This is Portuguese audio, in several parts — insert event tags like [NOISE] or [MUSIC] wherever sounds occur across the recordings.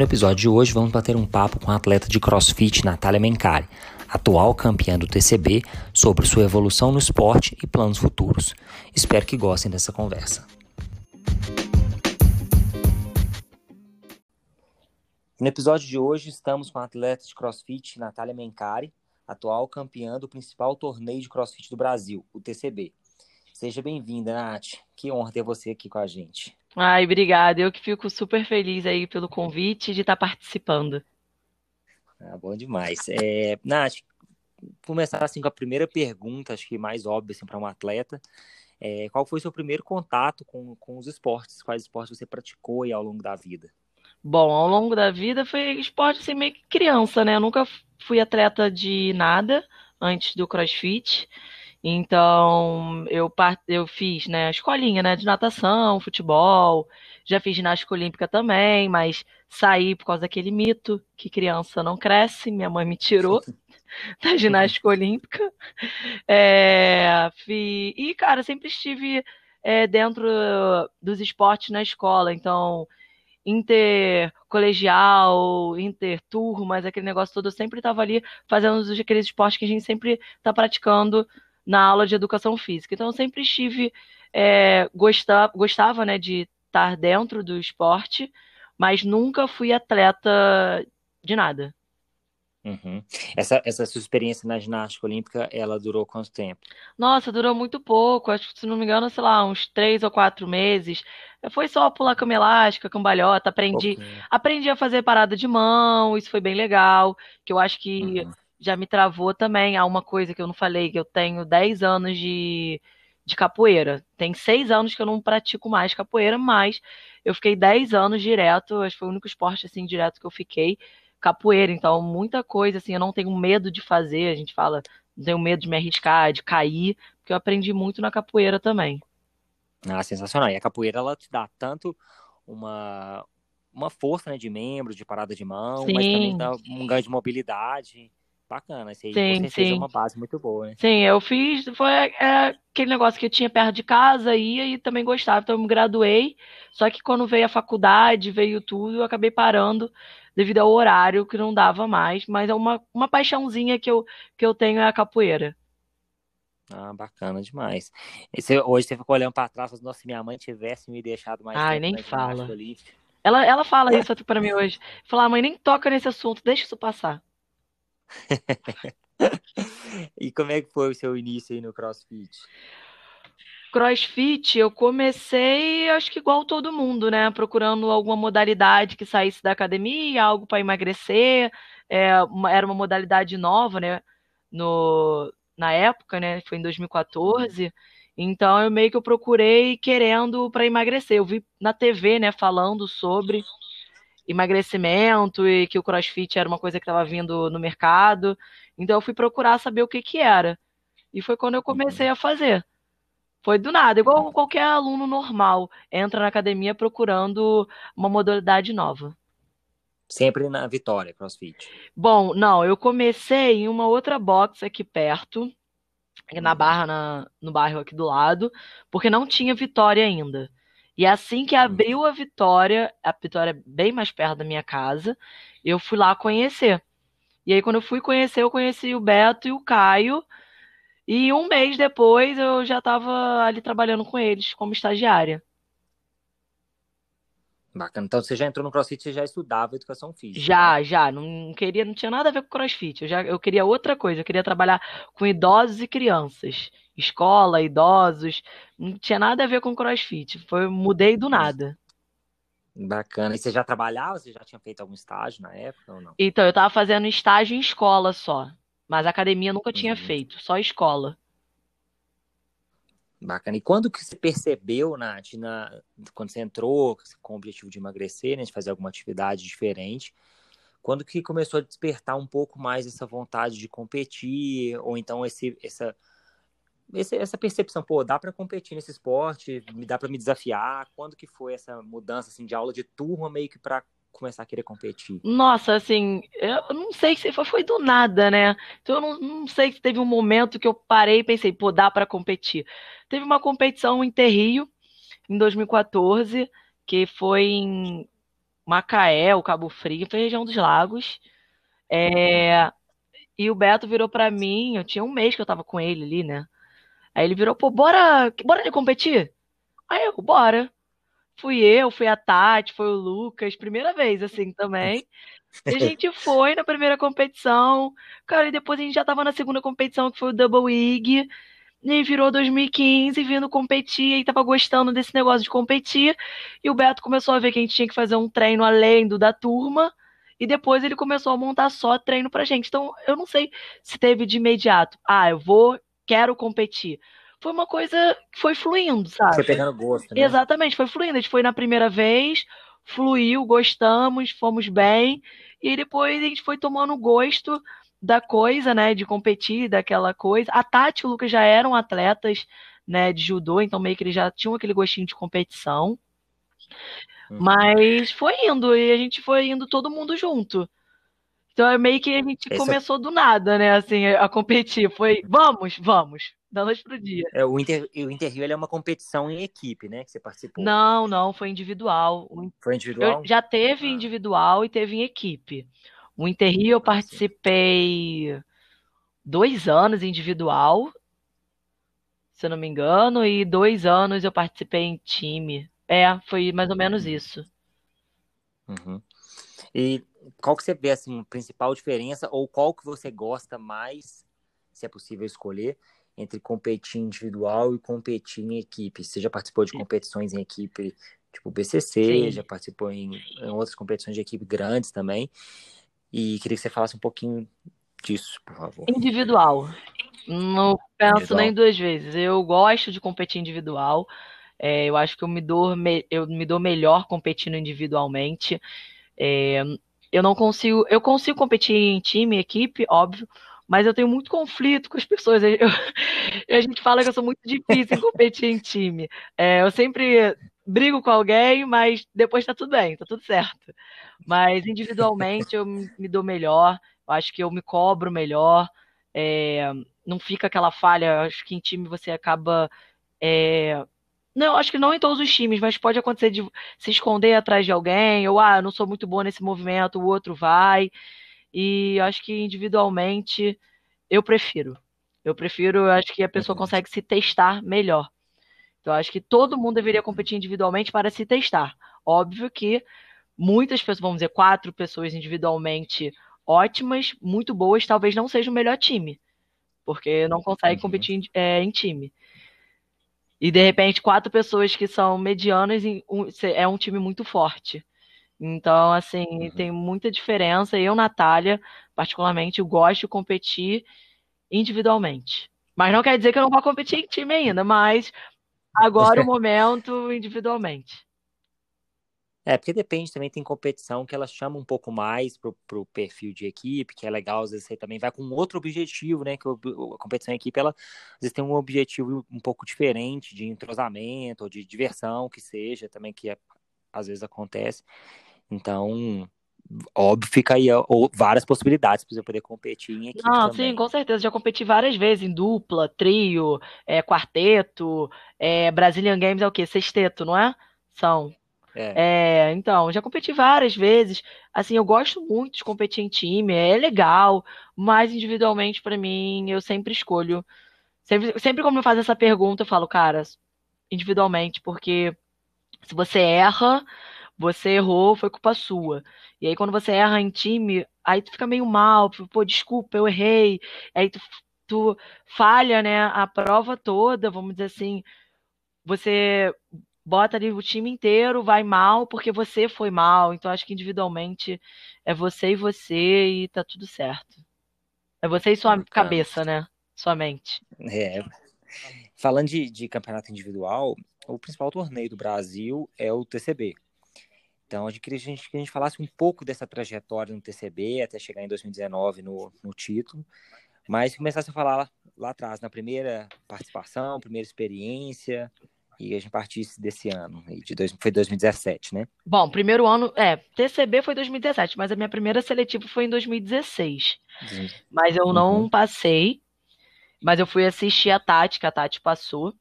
No episódio de hoje vamos bater um papo com a atleta de crossfit Natália Mencari, atual campeã do TCB, sobre sua evolução no esporte e planos futuros. Espero que gostem dessa conversa. No episódio de hoje estamos com a atleta de crossfit Natália Mencari, atual campeã do principal torneio de crossfit do Brasil, o TCB. Seja bem-vinda, Nath. Que honra ter você aqui com a gente. Ai, obrigada. Eu que fico super feliz aí pelo convite de estar participando. Ah, bom demais. É, Nath, começar assim com a primeira pergunta, acho que mais óbvia assim, para um atleta. É, qual foi o seu primeiro contato com, com os esportes? Quais esportes você praticou aí ao longo da vida? Bom, ao longo da vida foi esporte assim, meio que criança, né? Eu nunca fui atleta de nada antes do CrossFit. Então, eu, eu fiz, né, escolinha, né, de natação, futebol, já fiz ginástica olímpica também, mas saí por causa daquele mito que criança não cresce, minha mãe me tirou [LAUGHS] da ginástica olímpica. É, fui, e, cara, sempre estive é, dentro dos esportes na escola, então intercolegial, interturmas, aquele negócio todo, eu sempre estava ali fazendo aqueles esportes que a gente sempre está praticando na aula de educação física. Então, eu sempre estive, é, gostava, gostava né, de estar dentro do esporte, mas nunca fui atleta de nada. Uhum. Essa, essa sua experiência na ginástica olímpica, ela durou quanto tempo? Nossa, durou muito pouco. Acho que, se não me engano, sei lá, uns três ou quatro meses. Foi só pular cama elástica, cambalhota. Aprendi, aprendi a fazer parada de mão. Isso foi bem legal. Que eu acho que uhum já me travou também a uma coisa que eu não falei, que eu tenho 10 anos de, de capoeira. Tem 6 anos que eu não pratico mais capoeira, mas eu fiquei 10 anos direto, acho que foi o único esporte assim direto que eu fiquei, capoeira. Então, muita coisa assim, eu não tenho medo de fazer, a gente fala, não tenho medo de me arriscar, de cair, porque eu aprendi muito na capoeira também. Ah, sensacional. E a capoeira ela te dá tanto uma uma força né, de membro, de parada de mão, Sim. mas também dá um ganho de mobilidade bacana. Isso aí sim, com sim. é uma base muito boa, né? Sim, eu fiz, foi é, aquele negócio que eu tinha perto de casa, ia e também gostava, então eu me graduei, só que quando veio a faculdade, veio tudo, eu acabei parando devido ao horário que não dava mais, mas é uma, uma paixãozinha que eu, que eu tenho é a capoeira. Ah, bacana demais. Esse, hoje você ficou olhando para trás, se nossa, minha mãe tivesse me deixado mais Ai, nem fala. Ela, ela fala [LAUGHS] isso para mim hoje. Falar, mãe, nem toca nesse assunto, deixa isso passar. [LAUGHS] e como é que foi o seu início aí no CrossFit? CrossFit, eu comecei, acho que igual todo mundo, né? Procurando alguma modalidade que saísse da academia, algo para emagrecer. É, uma, era uma modalidade nova, né? No, na época, né? Foi em 2014. Então eu meio que eu procurei querendo para emagrecer. Eu vi na TV, né? Falando sobre emagrecimento e que o crossfit era uma coisa que estava vindo no mercado. Então eu fui procurar saber o que que era. E foi quando eu comecei a fazer. Foi do nada, igual qualquer aluno normal entra na academia procurando uma modalidade nova. Sempre na Vitória, CrossFit. Bom, não, eu comecei em uma outra box aqui perto, na uhum. Barra, na, no bairro aqui do lado, porque não tinha Vitória ainda. E assim que abriu a Vitória, a Vitória é bem mais perto da minha casa, eu fui lá conhecer. E aí, quando eu fui conhecer, eu conheci o Beto e o Caio. E um mês depois eu já estava ali trabalhando com eles como estagiária. Bacana. Então você já entrou no CrossFit, você já estudava educação física? Já, né? já. Não queria, não tinha nada a ver com CrossFit. Eu já, eu queria outra coisa. Eu queria trabalhar com idosos e crianças escola, idosos, não tinha nada a ver com crossfit. Foi, mudei do nada. Bacana. E você já trabalhava? Você já tinha feito algum estágio na época ou não? Então, eu estava fazendo estágio em escola só. Mas academia nunca tinha uhum. feito, só escola. Bacana. E quando que você percebeu, Nath, na, quando você entrou com o objetivo de emagrecer, né, de fazer alguma atividade diferente, Quando que começou a despertar um pouco mais essa vontade de competir, ou então esse, essa, esse, essa percepção, pô, dá para competir nesse esporte, dá para me desafiar? Quando que foi essa mudança assim de aula de turma meio que para começar a querer competir? Nossa, assim, eu não sei se foi, foi do nada, né? Então eu não, não sei se teve um momento que eu parei e pensei, pô, dá para competir. Teve uma competição em Terrio, em 2014, que foi em Macaé, o Cabo Frio, foi região dos lagos. É, e o Beto virou para mim, eu tinha um mês que eu tava com ele ali, né? Aí ele virou, pô, bora, bora de competir? Aí eu, bora. Fui eu, fui a Tati, foi o Lucas, primeira vez, assim, também. E a [LAUGHS] gente foi na primeira competição, cara, e depois a gente já tava na segunda competição, que foi o Double Ig, e virou 2015, vindo competir, e tava gostando desse negócio de competir, e o Beto começou a ver que a gente tinha que fazer um treino além do da turma, e depois ele começou a montar só treino pra gente. Então, eu não sei se teve de imediato, ah, eu vou, quero competir foi uma coisa que foi fluindo, sabe? Foi pegando gosto, né? Exatamente, foi fluindo. A gente foi na primeira vez, fluiu, gostamos, fomos bem, e depois a gente foi tomando gosto da coisa, né, de competir, daquela coisa. A Tati e o Lucas já eram atletas, né, de judô, então meio que eles já tinham aquele gostinho de competição. Uhum. Mas foi indo, e a gente foi indo todo mundo junto. Então é meio que a gente Essa... começou do nada, né, assim, a competir. Foi, vamos, vamos da noite pro dia. É, o Inter, o Interrio é uma competição em equipe, né? Que você participou. Não, não, foi individual. Foi individual? Eu já teve ah. individual e teve em equipe. O Interrio eu ah, participei dois anos individual, se eu não me engano, e dois anos eu participei em time. É, foi mais ou menos uhum. isso. Uhum. E qual que você vê assim, a principal diferença, ou qual que você gosta mais, se é possível escolher, entre competir individual e competir em equipe. Você já participou de competições em equipe, tipo BCC, Sim. já participou em, em, outras competições de equipe grandes também. E queria que você falasse um pouquinho disso, por favor. Individual. Não penso individual. nem duas vezes. Eu gosto de competir individual. É, eu acho que eu me dou, me, eu me dou melhor competindo individualmente. É, eu não consigo. Eu consigo competir em time, equipe, óbvio, mas eu tenho muito conflito com as pessoas. [LAUGHS] Eu, a gente fala que eu sou muito difícil em competir em time. É, eu sempre brigo com alguém, mas depois tá tudo bem, tá tudo certo. Mas individualmente eu me dou melhor, eu acho que eu me cobro melhor, é, não fica aquela falha, acho que em time você acaba. É, não, acho que não em todos os times, mas pode acontecer de se esconder atrás de alguém, ou ah, eu não sou muito boa nesse movimento, o outro vai. E acho que individualmente eu prefiro. Eu prefiro, acho que a pessoa consegue se testar melhor. Então, acho que todo mundo deveria competir individualmente para se testar. Óbvio que muitas pessoas, vamos dizer, quatro pessoas individualmente ótimas, muito boas, talvez não seja o melhor time. Porque não consegue uhum. competir é, em time. E de repente, quatro pessoas que são medianas é um time muito forte. Então, assim, uhum. tem muita diferença. Eu, Natália, particularmente, gosto de competir individualmente. Mas não quer dizer que eu não vou competir em time ainda, mas agora o [LAUGHS] momento individualmente. É, porque depende também, tem competição que ela chama um pouco mais pro, pro perfil de equipe, que é legal, às vezes você também vai com outro objetivo, né? Que a competição em equipe, ela às vezes tem um objetivo um pouco diferente de entrosamento ou de diversão, que seja, também que é, às vezes acontece. Então, óbvio, fica aí ou, várias possibilidades para você poder competir em equipe. Não, também. sim, com certeza. Já competi várias vezes em dupla, trio, é, quarteto. É, Brazilian Games é o quê? Sexteto, não é? São. É. é. então, já competi várias vezes. Assim, eu gosto muito de competir em time, é legal, mas individualmente, para mim, eu sempre escolho. Sempre, sempre quando me fazem essa pergunta, eu falo, cara, individualmente, porque se você erra, você errou, foi culpa sua. E aí, quando você erra em time, aí tu fica meio mal, pô, desculpa, eu errei. Aí tu, tu falha, né, a prova toda, vamos dizer assim. Você bota ali o time inteiro, vai mal porque você foi mal. Então, acho que individualmente é você e você e tá tudo certo. É você e sua então, cabeça, né? Sua mente. É. Falando de, de campeonato individual, o principal torneio do Brasil é o TCB, Então, a gente queria que a gente, que a gente falasse um pouco dessa trajetória no TCB até chegar em 2019 no, no título, mas começasse a falar lá, lá atrás, na primeira participação, primeira experiência, e a gente partisse desse ano, de dois, foi 2017, né? Bom, primeiro ano, é, TCB foi 2017, mas a minha primeira seletiva foi em 2016. Uhum. Mas eu não uhum. passei, mas eu fui assistir a Tati, que a Tati passou.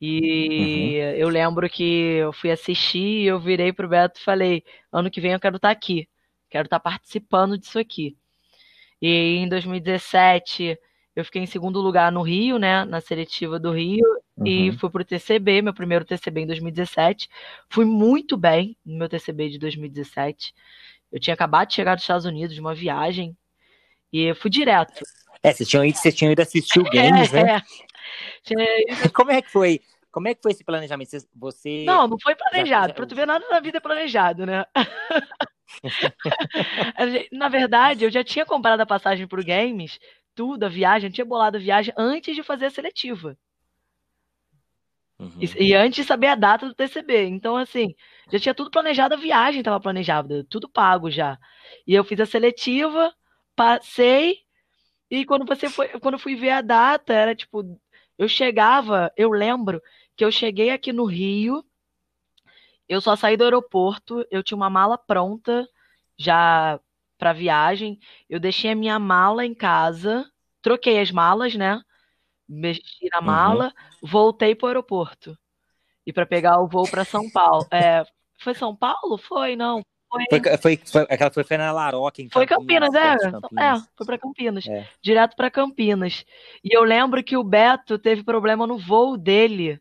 E uhum. eu lembro que eu fui assistir e eu virei pro Beto e falei: ano que vem eu quero estar tá aqui, quero estar tá participando disso aqui. E em 2017 eu fiquei em segundo lugar no Rio, né, na seletiva do Rio, uhum. e fui pro TCB, meu primeiro TCB em 2017. Fui muito bem no meu TCB de 2017. Eu tinha acabado de chegar dos Estados Unidos de uma viagem e fui direto. É, vocês tinham ido, vocês tinham ido assistir o [LAUGHS] Games, é, né? É. Como é que foi? Como é que foi esse planejamento? Você. Não, não foi planejado. Já... Pra tu ver nada na vida é planejado, né? [LAUGHS] [LAUGHS] na verdade, eu já tinha comprado a passagem pro Games tudo, a viagem, eu tinha bolado a viagem antes de fazer a seletiva. Uhum. E, e, antes de saber a data do TCB. Então, assim, já tinha tudo planejado, a viagem estava planejada, tudo pago já. E eu fiz a seletiva, passei, e quando você foi, quando fui ver a data, era tipo, eu chegava, eu lembro que eu cheguei aqui no Rio, eu só saí do aeroporto, eu tinha uma mala pronta, já para viagem. Eu deixei a minha mala em casa, troquei as malas, né? Mexi na uhum. mala, uhum. voltei para o aeroporto. E para pegar o voo para São Paulo. É, foi São Paulo? Foi, não. Foi, foi, foi, foi aquela foi, foi na Laroca, em Foi Campinas, é. Campinas. É, foi para Campinas. É. Direto para Campinas. E eu lembro que o Beto teve problema no voo dele.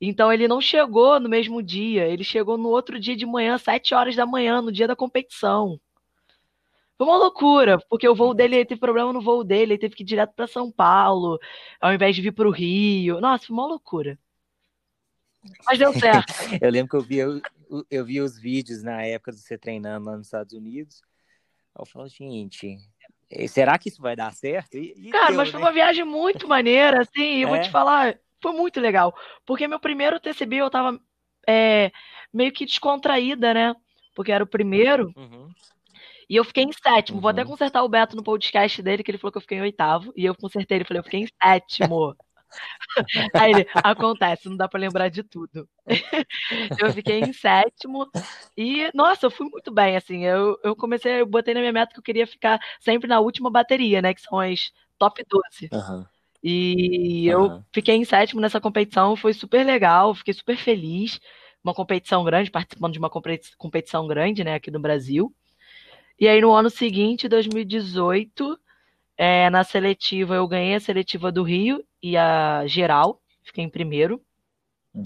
Então ele não chegou no mesmo dia, ele chegou no outro dia de manhã, sete horas da manhã, no dia da competição. Foi uma loucura, porque o voo dele teve problema no voo dele, ele teve que ir direto para São Paulo, ao invés de vir para o Rio. Nossa, foi uma loucura. Mas deu certo. [LAUGHS] eu lembro que eu vi, eu, eu vi os vídeos na época de você treinando lá nos Estados Unidos. Eu falo, gente, eh, será que isso vai dar certo? E, e Cara, deu, mas foi né? uma viagem muito maneira, assim, eu é? vou te falar, foi muito legal. Porque meu primeiro TCB eu tava é, meio que descontraída, né? Porque era o primeiro. Uhum. E eu fiquei em sétimo. Uhum. Vou até uhum. consertar o Beto no podcast dele, que ele falou que eu fiquei em oitavo. E eu consertei ele, falei, eu fiquei em sétimo. [LAUGHS] Aí ele, acontece, não dá para lembrar de tudo. [LAUGHS] eu fiquei em sétimo e, nossa, eu fui muito bem, assim, eu, eu comecei, eu botei na minha meta que eu queria ficar sempre na última bateria, né, que são as top 12. Uhum. E uhum. eu fiquei em sétimo nessa competição, foi super legal, fiquei super feliz. Uma competição grande, participando de uma competição grande, né, aqui no Brasil. E aí no ano seguinte, 2018, é, na seletiva, eu ganhei a seletiva do Rio e a geral, fiquei em primeiro. Uhum.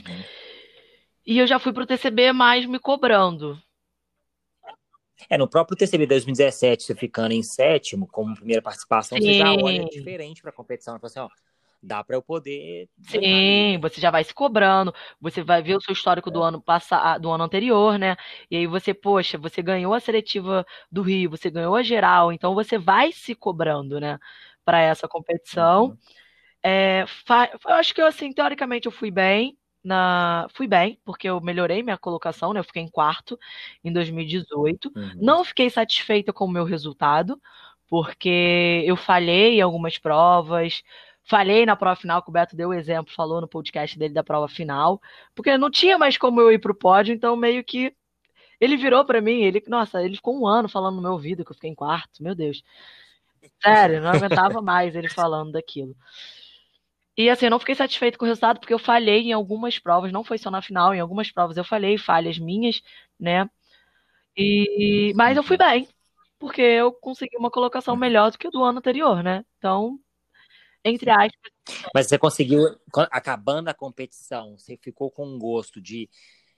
E eu já fui pro TCB mais me cobrando. É, no próprio TCB 2017, você ficando em sétimo, como primeira participação, Sim. você já olha diferente para a competição. Você fala assim, ó, dá para eu poder. Sim, você já vai se cobrando, você vai ver o seu histórico é. do ano passado, do ano anterior, né? E aí você, poxa, você ganhou a seletiva do Rio, você ganhou a geral, então você vai se cobrando, né? Para essa competição. Uhum. É, eu acho que assim, teoricamente eu fui bem. Na... Fui bem, porque eu melhorei minha colocação, né? Eu fiquei em quarto em 2018. Uhum. Não fiquei satisfeita com o meu resultado, porque eu falhei em algumas provas, Falhei na prova final, que o Beto deu o exemplo, falou no podcast dele da prova final, porque não tinha mais como eu ir pro pódio, então meio que ele virou para mim, ele, nossa, ele ficou um ano falando no meu ouvido que eu fiquei em quarto, meu Deus. Sério, não aguentava [LAUGHS] mais ele falando daquilo. E assim, eu não fiquei satisfeito com o resultado porque eu falhei em algumas provas, não foi só na final, em algumas provas eu falhei, falhas minhas, né? E mas eu fui bem, porque eu consegui uma colocação melhor do que o do ano anterior, né? Então, entre aspas. Mas você conseguiu, acabando a competição, você ficou com gosto de,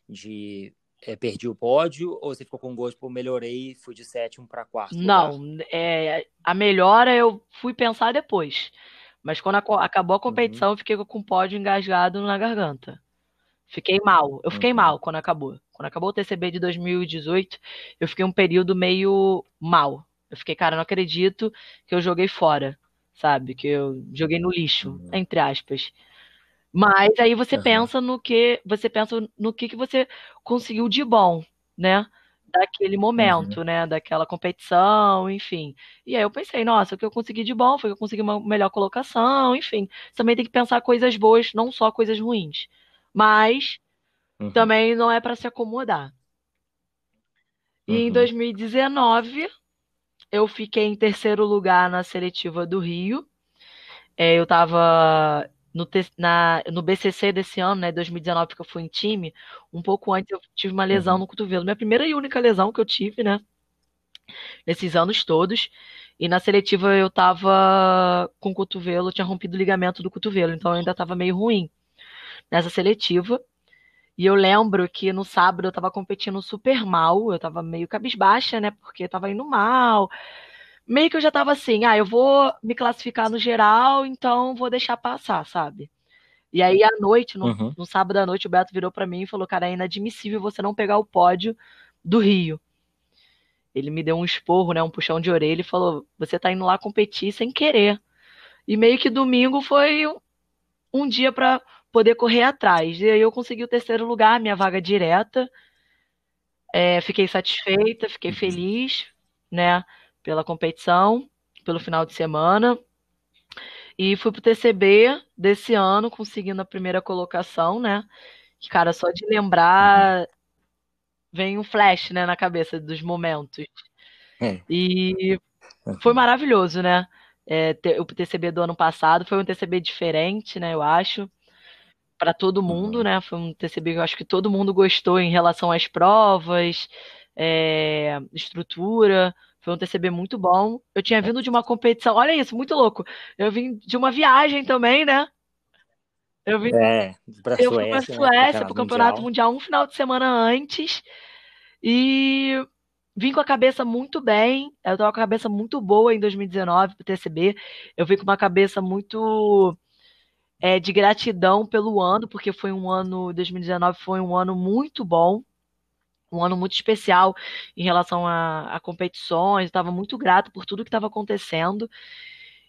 de é, perdi o pódio ou você ficou com gosto, por melhorei, fui de sétimo para quarto? Não, é, a melhora eu fui pensar depois. Mas quando a, acabou a uhum. competição, uhum. eu fiquei com o pódio engasgado na garganta. Fiquei mal. Eu fiquei uhum. mal quando acabou. Quando acabou o TCB de 2018, eu fiquei um período meio mal. Eu fiquei, cara, não acredito que eu joguei fora sabe? Que eu joguei no lixo, uhum. entre aspas. Mas aí você uhum. pensa no que você pensa no que, que você conseguiu de bom, né? Daquele momento, uhum. né? Daquela competição, enfim. E aí eu pensei, nossa, o que eu consegui de bom foi que eu consegui uma melhor colocação, enfim. Também tem que pensar coisas boas, não só coisas ruins. Mas uhum. também não é para se acomodar. E uhum. em 2019, eu fiquei em terceiro lugar na seletiva do Rio. É, eu estava no, na, no BCC desse ano, né, 2019, porque eu fui em time, um pouco antes eu tive uma lesão uhum. no cotovelo. Minha primeira e única lesão que eu tive, né, nesses anos todos. E na seletiva eu tava com o cotovelo, tinha rompido o ligamento do cotovelo, então eu ainda tava meio ruim nessa seletiva. E eu lembro que no sábado eu tava competindo super mal, eu tava meio cabisbaixa, né, porque tava indo mal meio que eu já tava assim, ah, eu vou me classificar no geral, então vou deixar passar, sabe? E aí, à noite, no, uhum. no sábado à noite, o Beto virou para mim e falou: Cara, é inadmissível você não pegar o pódio do Rio. Ele me deu um esporro, né, um puxão de orelha e falou: Você tá indo lá competir sem querer. E meio que domingo foi um dia para poder correr atrás. E aí eu consegui o terceiro lugar, minha vaga direta. É, fiquei satisfeita, fiquei uhum. feliz, né? pela competição, pelo final de semana. E fui pro TCB desse ano, conseguindo a primeira colocação, né? Que, cara, só de lembrar uhum. vem um flash, né, na cabeça dos momentos. É. E foi maravilhoso, né? É, o TCB do ano passado foi um TCB diferente, né? Eu acho para todo mundo, uhum. né? Foi um TCB que eu acho que todo mundo gostou em relação às provas, é, estrutura. Foi um TCB muito bom. Eu tinha vindo de uma competição, olha isso, muito louco. Eu vim de uma viagem também, né? Eu vim é, pra eu Suécia, fui pra Suécia, né, pro Campeonato mundial. mundial um final de semana antes. E vim com a cabeça muito bem. Eu tava com a cabeça muito boa em 2019 pro TCB. Eu vim com uma cabeça muito é, de gratidão pelo ano, porque foi um ano, 2019 foi um ano muito bom um ano muito especial em relação a, a competições, estava muito grato por tudo que estava acontecendo.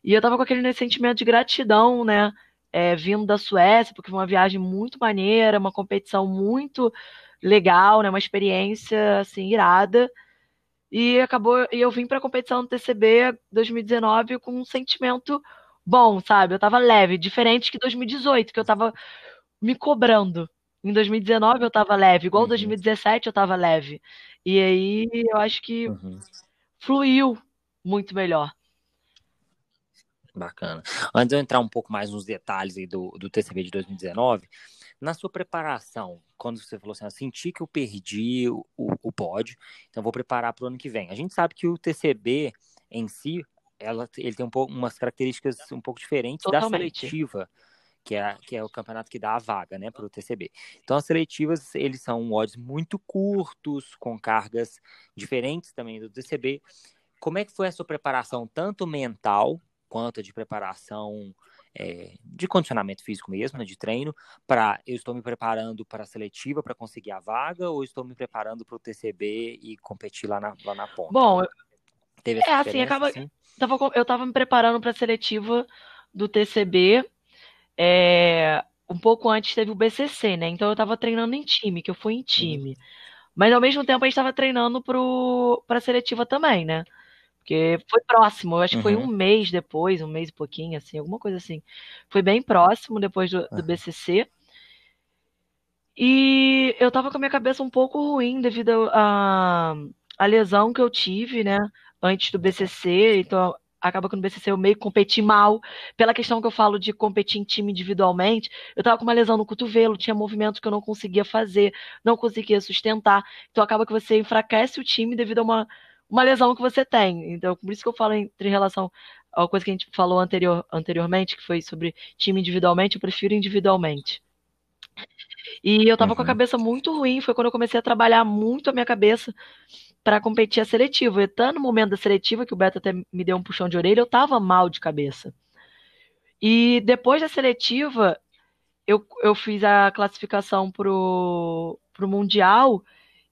E eu estava com aquele sentimento de gratidão, né? É, vindo da Suécia, porque foi uma viagem muito maneira, uma competição muito legal, né? Uma experiência assim irada. E acabou, e eu vim para a competição do TCB 2019 com um sentimento bom, sabe? Eu estava leve, diferente que 2018, que eu estava me cobrando. Em 2019 eu tava leve, igual uhum. 2017 eu tava leve. E aí eu acho que uhum. fluiu muito melhor. Bacana. Antes de eu entrar um pouco mais nos detalhes aí do, do TCB de 2019, na sua preparação, quando você falou assim, eu senti que eu perdi o, o, o pódio, então vou preparar para o ano que vem. A gente sabe que o TCB em si, ela, ele tem um pouco, umas características um pouco diferentes Totalmente. da seletiva que é, que é o campeonato que dá a vaga, né, para o TCB. Então, as seletivas, eles são odds muito curtos, com cargas diferentes também do TCB. Como é que foi a sua preparação, tanto mental quanto de preparação é, de condicionamento físico mesmo, né, de treino, para eu estou me preparando para a seletiva para conseguir a vaga ou estou me preparando para o TCB e competir lá na, lá na ponta? Bom, Teve é assim, acaba. Assim? eu estava me preparando para a seletiva do TCB é, um pouco antes teve o BCC, né? Então eu tava treinando em time, que eu fui em uhum. time. Mas ao mesmo tempo a gente tava treinando pro, pra seletiva também, né? Porque foi próximo, eu acho que foi um uhum. mês depois, um mês e pouquinho, assim, alguma coisa assim. Foi bem próximo depois do, do BCC. E eu tava com a minha cabeça um pouco ruim devido a, a lesão que eu tive, né? Antes do BCC, então acaba que no BCC eu meio que competi mal, pela questão que eu falo de competir em time individualmente, eu tava com uma lesão no cotovelo, tinha movimentos que eu não conseguia fazer, não conseguia sustentar, então acaba que você enfraquece o time devido a uma, uma lesão que você tem, então por isso que eu falo entre relação a coisa que a gente falou anterior, anteriormente, que foi sobre time individualmente, eu prefiro individualmente. E eu tava uhum. com a uhum. cabeça muito ruim, foi quando eu comecei a trabalhar muito a minha cabeça para competir a seletiva. E tá no momento da seletiva, que o Beto até me deu um puxão de orelha, eu tava mal de cabeça. E depois da seletiva, eu, eu fiz a classificação pro, pro Mundial,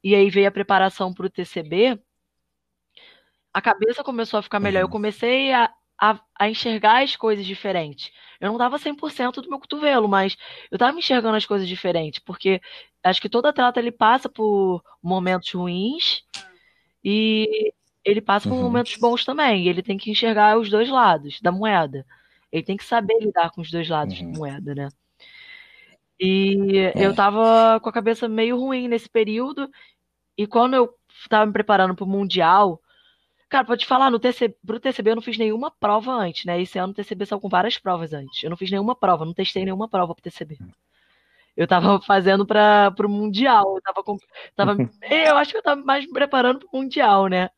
e aí veio a preparação pro TCB. A cabeça começou a ficar melhor. Uhum. Eu comecei a, a, a enxergar as coisas diferentes. Eu não dava 100% do meu cotovelo, mas eu tava enxergando as coisas diferentes, porque acho que todo atleta ele passa por momentos ruins e ele passa por Uhum. momentos bons também. E ele tem que enxergar os dois lados da moeda. Ele tem que saber lidar com os dois lados Uhum. da moeda, né? E É. eu tava com a cabeça meio ruim nesse período. E quando eu tava me preparando pro Mundial, cara, pra te falar, no TC, pro TCB eu não fiz nenhuma prova antes, né? Esse ano o TCB saiu com várias provas antes. Eu não fiz nenhuma prova, não testei nenhuma prova pro TCB. Eu tava [LAUGHS] fazendo para pro Mundial. Eu tava, com, tava [LAUGHS] eu acho que eu tava mais me preparando pro Mundial, né?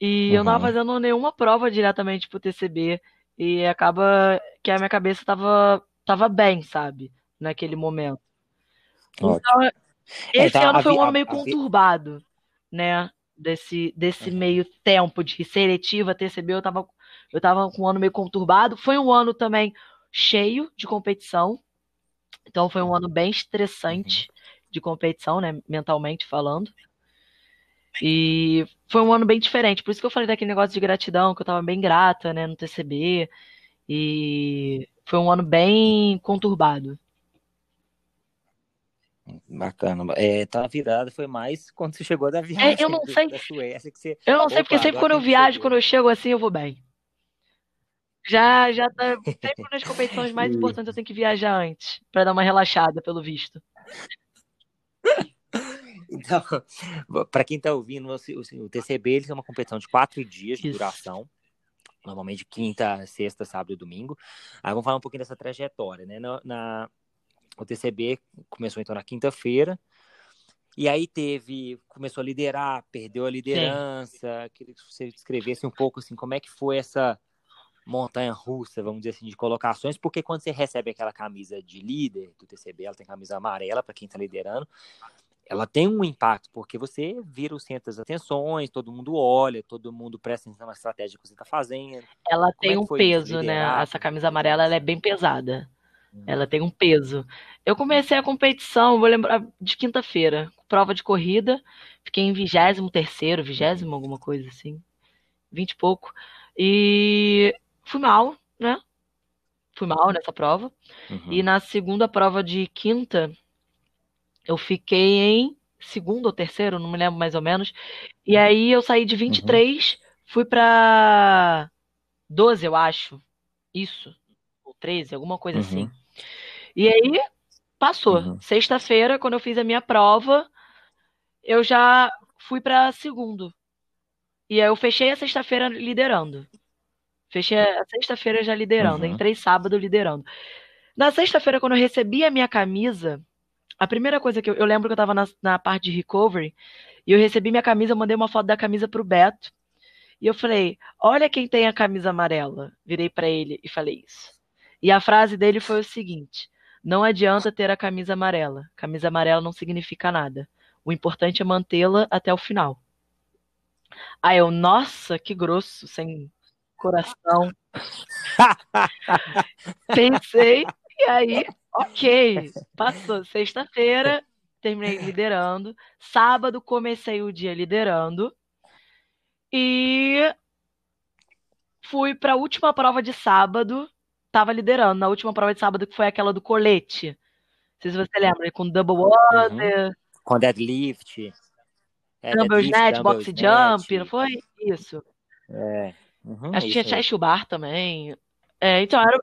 E eu não tava Uhum. fazendo nenhuma prova diretamente pro TCB. E acaba que a minha cabeça tava, tava bem, sabe? Naquele momento. Ótimo. Então, É, esse então, ano foi um ano meio conturbado, né? Desse, desse Uhum. meio tempo de seletiva, TCB, eu tava, eu tava com um ano meio conturbado. Foi um ano também cheio de competição. Então foi um ano bem estressante de competição, né? Mentalmente falando. E foi um ano bem diferente. Por isso que eu falei daquele negócio de gratidão, que eu tava bem grata, né, no TCB. E foi um ano bem conturbado. Bacana. É, a virada foi mais quando você chegou da viagem É, eu não sei. da Suécia que você. Eu não sei, porque sempre quando eu viajo, quando eu chego assim, eu vou bem. Já, já tá. Sempre nas competições mais importantes eu tenho que viajar antes, pra dar uma relaxada, pelo visto. Então, [LAUGHS] para quem está ouvindo, o, TCB ele é uma competição de quatro dias de Isso. duração. Normalmente quinta, sexta, sábado e domingo. Aí vamos falar um pouquinho dessa trajetória, né? Na, na- o TCB começou então na quinta-feira. E aí teve, começou a liderar, perdeu a liderança. Queria que você descrevesse um pouco assim, como é que foi essa montanha russa, vamos dizer assim, de colocações, porque quando você recebe aquela camisa de líder do TCB, ela tem camisa amarela para quem está liderando, ela tem um impacto, porque você vira o centro das atenções, todo mundo olha, todo mundo presta atenção na estratégia que você está fazendo. Ela Como tem é um peso, né? Essa camisa amarela, ela é bem pesada. Hum. Ela tem um peso. Eu comecei a competição, vou lembrar, de quinta-feira, prova de corrida. Fiquei em vigésimo terceiro, vigésimo, alguma coisa assim. Vinte e pouco. E fui mal, né? Fui mal nessa prova. Uhum. E na segunda prova de quinta, eu fiquei em segundo ou terceiro, não me lembro mais ou menos. E aí eu saí de 23, fui pra 12, eu acho. Isso. Ou 13, alguma coisa Uhum. assim. E aí passou. Uhum. Sexta-feira, quando eu fiz a minha prova, eu já fui pra segundo. E aí eu fechei a sexta-feira liderando. Fechei a sexta-feira já liderando. Uhum. Entrei sábado liderando. Na sexta-feira, quando eu recebi a minha camisa, a primeira coisa que eu, eu lembro que eu tava na, na parte de recovery, e eu recebi minha camisa, eu mandei uma foto da camisa pro Beto. E eu falei: Olha quem tem a camisa amarela. Virei pra ele e falei isso. E a frase dele foi o seguinte: Não adianta ter a camisa amarela. Camisa amarela não significa nada. O importante é mantê-la até o final. Aí eu, nossa, que grosso, sem coração. Pensei, e aí, ok. Passou sexta-feira, terminei liderando. Sábado, comecei o dia liderando. E fui para a última prova de sábado. Tava liderando. Na última prova de sábado, que foi aquela do colete. Não sei se você lembra, com double water, Com deadlift. É, dumbbell snatch, box jump, não foi? Isso. É. Uhum, Acho que tinha isso aí. chest bar também. É, então, era.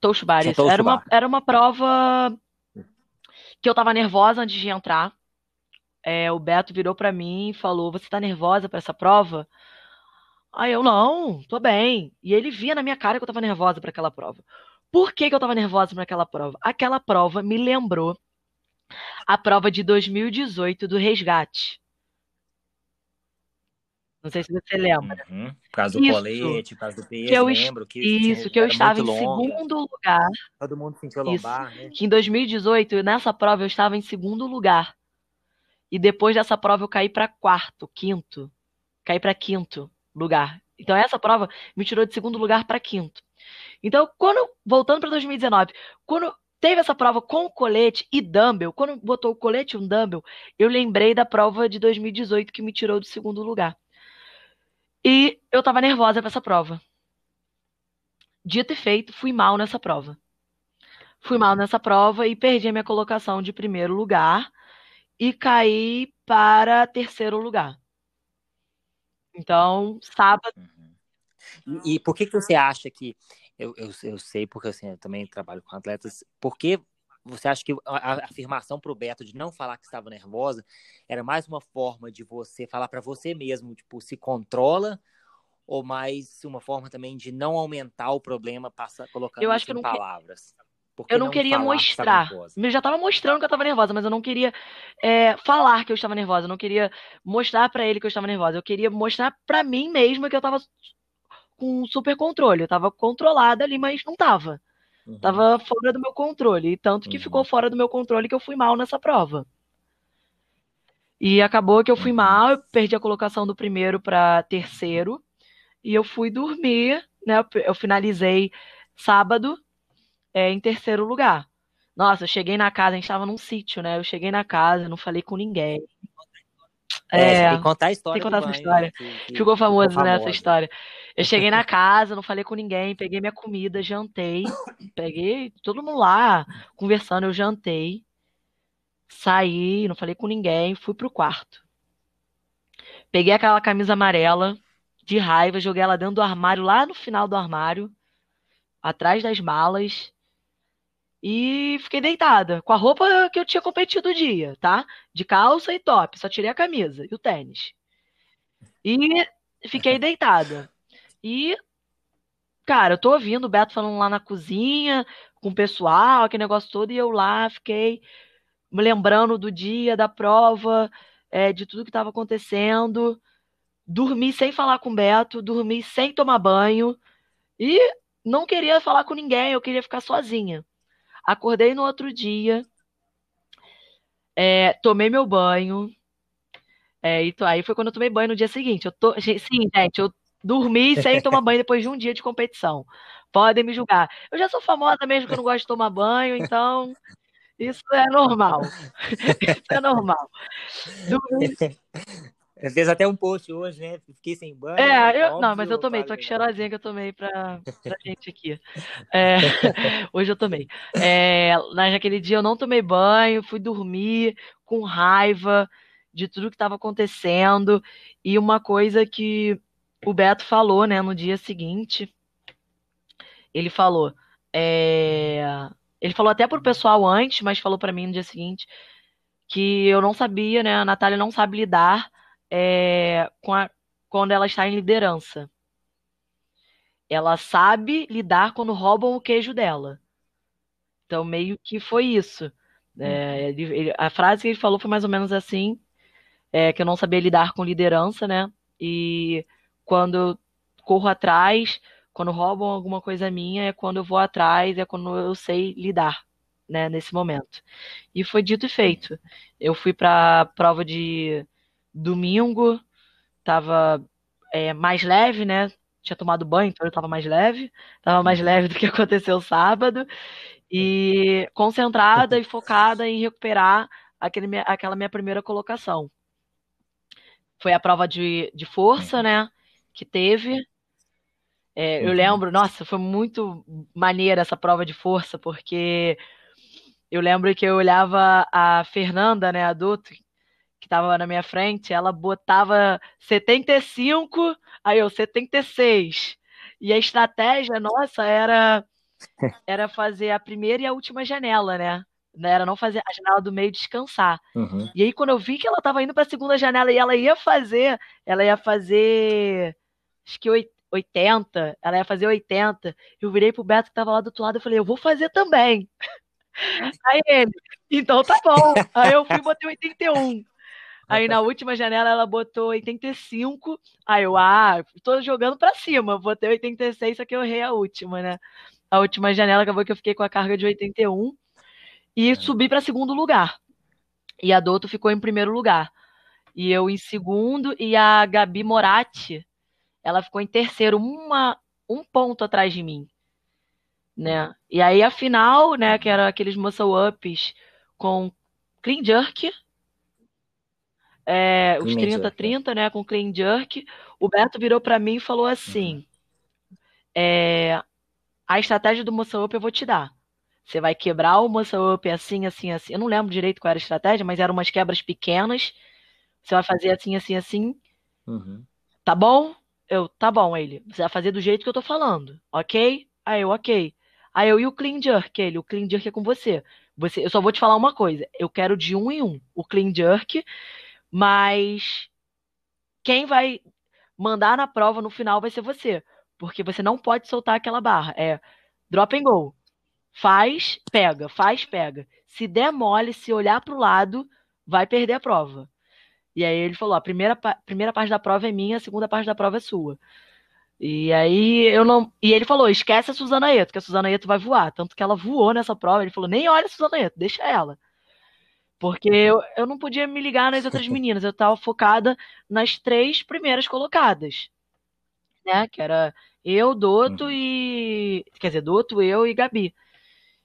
Touch bar, Tinha isso. Era uma, era uma prova que eu tava nervosa antes de entrar. É, o Beto virou pra mim e falou: Você tá nervosa pra essa prova? Aí eu, não, tô bem. E ele via na minha cara que eu tava nervosa pra aquela prova. Por que que eu tava nervosa pra aquela prova? Aquela prova me lembrou a prova de 2018 do resgate. Não sei se você lembra. Uhum. Por causa do Isso. colete, por causa do peso, Que eu lembro que Isso, que eu estava em longa. segundo lugar. Todo mundo sentiu lombar, né? que em 2018, nessa prova, eu estava em segundo lugar. E depois dessa prova eu caí para quarto, quinto. Caí para quinto lugar. Então essa prova me tirou de segundo lugar para quinto. Então, quando voltando para 2019, quando teve essa prova com colete e dumbbell, quando botou o colete e um dumbbell, eu lembrei da prova de 2018 que me tirou do segundo lugar. E eu tava nervosa para essa prova. dito e feito, fui mal nessa prova. Fui mal nessa prova e perdi a minha colocação de primeiro lugar e caí para terceiro lugar. Então, sábado. Uhum. E, e, por que, que você acha que. Eu, eu, eu sei, porque assim, eu também trabalho com atletas. Por que você acha que a, afirmação para o Beto de não falar que estava nervosa era mais uma forma de você falar para você mesmo, tipo, se controla ou mais uma forma também de não aumentar o problema, passa, colocando eu acho que em não palavras? eu não, não queria mostrar. Eu já estava mostrando que eu estava nervosa, mas eu não queria é, falar que eu estava nervosa. Eu não queria mostrar para ele que eu estava nervosa. Eu queria mostrar para mim mesma que eu estava com super controle. Eu estava controlada ali, mas não estava. Uhum. Tava fora do meu controle. Tanto que uhum. ficou fora do meu controle que eu fui mal nessa prova. E acabou que eu fui uhum. mal, eu perdi a colocação do primeiro para terceiro. E eu fui dormir, né? Eu finalizei sábado é, em terceiro lugar. Nossa, eu cheguei na casa, a gente tava num sítio, né? Eu cheguei na casa, não falei com ninguém. É, é tem que contar a história. Tem que contar essa história. Que, que ficou famoso, ficou né, essa história. Eu cheguei na [LAUGHS] casa, não falei com ninguém, peguei minha comida, jantei. Peguei todo mundo lá, conversando, eu jantei. Saí, não falei com ninguém, fui pro quarto. Peguei aquela camisa amarela, de raiva, joguei ela dentro do armário, lá no final do armário, atrás das malas. E fiquei deitada, com a roupa que eu tinha competido o dia, tá? De calça e top, só tirei a camisa e o tênis. E fiquei [LAUGHS] deitada. E, cara, eu tô ouvindo o Beto falando lá na cozinha, com o pessoal, aquele negócio todo, e eu lá fiquei me lembrando do dia, da prova, é, de tudo que estava acontecendo. Dormi sem falar com o Beto, dormi sem tomar banho e não queria falar com ninguém, eu queria ficar sozinha. Acordei no outro dia, é, tomei meu banho. É, e aí foi quando eu tomei banho no dia seguinte. Eu tô, sim, gente, eu dormi sem tomar banho depois de um dia de competição. Podem me julgar. Eu já sou famosa mesmo que eu não gosto de tomar banho, então isso é normal. [LAUGHS] isso é normal. Dormi... Fez até um post hoje, né? Fiquei sem banho. É, eu, óbvio, não, mas eu tomei, tô aqui cheirosinha que eu tomei pra, pra gente aqui. É, [LAUGHS] hoje eu tomei. É, naquele dia eu não tomei banho, fui dormir com raiva de tudo que estava acontecendo. E uma coisa que o Beto falou, né, no dia seguinte, ele falou. É, ele falou até pro pessoal antes, mas falou para mim no dia seguinte que eu não sabia, né? A Natália não sabe lidar é, a, quando ela está em liderança. Ela sabe lidar quando roubam o queijo dela. Então, meio que foi isso. É, ele, ele, a frase que ele falou foi mais ou menos assim: é, que eu não sabia lidar com liderança, né? E quando eu corro atrás, quando roubam alguma coisa minha, é quando eu vou atrás, é quando eu sei lidar, né? Nesse momento. E foi dito e feito. Eu fui para a prova de Domingo tava é, mais leve, né? Tinha tomado banho, então eu tava mais leve. Tava mais uhum. leve do que [LAUGHS] aconteceu sábado. E concentrada e focada em recuperar aquele, aquela minha primeira colocação. Foi a prova de, de força, uhum. né? Que teve. É, eu uhum. lembro, nossa, foi muito maneira essa prova de força, porque eu lembro que eu olhava a Fernanda, né, adulto, estava na minha frente, ela botava 75, aí eu 76. E a estratégia nossa era [LAUGHS] era fazer a primeira e a última janela, né? Era não fazer a janela do meio descansar. Uhum. E aí, quando eu vi que ela estava indo para a segunda janela e ela ia fazer, ela ia fazer, acho que 80, ela ia fazer 80. Eu virei pro Beto que estava lá do outro lado e falei, eu vou fazer também. [LAUGHS] Aí ele, então tá bom. Aí eu fui e botei 81. Aí na última janela ela botou 85. Aí eu, ah, tô jogando pra cima, botei 86, só que eu errei a última, né? A última janela acabou que eu fiquei com a carga de 81 e é. subi para segundo lugar. E a Douto ficou em primeiro lugar. E eu em segundo e a Gabi Moratti, ela ficou em terceiro, uma, um ponto atrás de mim. Né? E aí a final, né, que era aqueles muscle ups com clean jerk, é, os 30-30, né, com clean jerk, o Beto virou para mim e falou assim: uhum. é, a estratégia do muscle up eu vou te dar. Você vai quebrar o muscle up assim, assim, assim. Eu não lembro direito qual era a estratégia, mas eram umas quebras pequenas. Você vai fazer assim, assim, assim. Uhum. Tá bom? Eu, tá bom, ele. Você vai fazer do jeito que eu tô falando, ok? Aí eu, ok. Aí eu, e o clean jerk? Ele, o clean jerk é com você. você. Eu só vou te falar uma coisa. Eu quero de um em um o clean jerk, mas quem vai mandar na prova no final vai ser você. Porque você não pode soltar aquela barra. É drop and go. Faz, pega, faz, pega. Se der mole, se olhar para o lado, vai perder a prova. E aí ele falou: a primeira, primeira parte da prova é minha, a segunda parte da prova é sua. E aí eu não. E ele falou: esquece a Suzana Eto, que a Suzana Eto vai voar. Tanto que ela voou nessa prova. Ele falou: nem olha a Suzana Eto, deixa ela. Porque eu, eu não podia me ligar nas outras [LAUGHS] meninas, eu estava focada nas três primeiras colocadas. Né? Que era eu, Doto uhum. e. Quer dizer, Doto, eu e Gabi.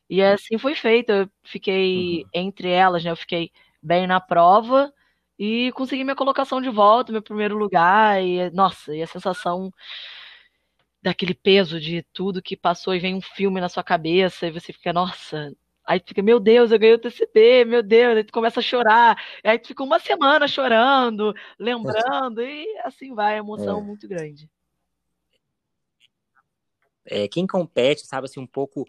E assim foi feito. Eu fiquei uhum. entre elas, né? Eu fiquei bem na prova e consegui minha colocação de volta, meu primeiro lugar. E, nossa, e a sensação daquele peso de tudo que passou e vem um filme na sua cabeça e você fica, nossa. Aí tu fica, meu Deus, eu ganhei o TCB, meu Deus, aí tu começa a chorar, aí tu fica uma semana chorando, lembrando, e assim vai, a emoção é. muito grande. É, quem compete, sabe, assim, um pouco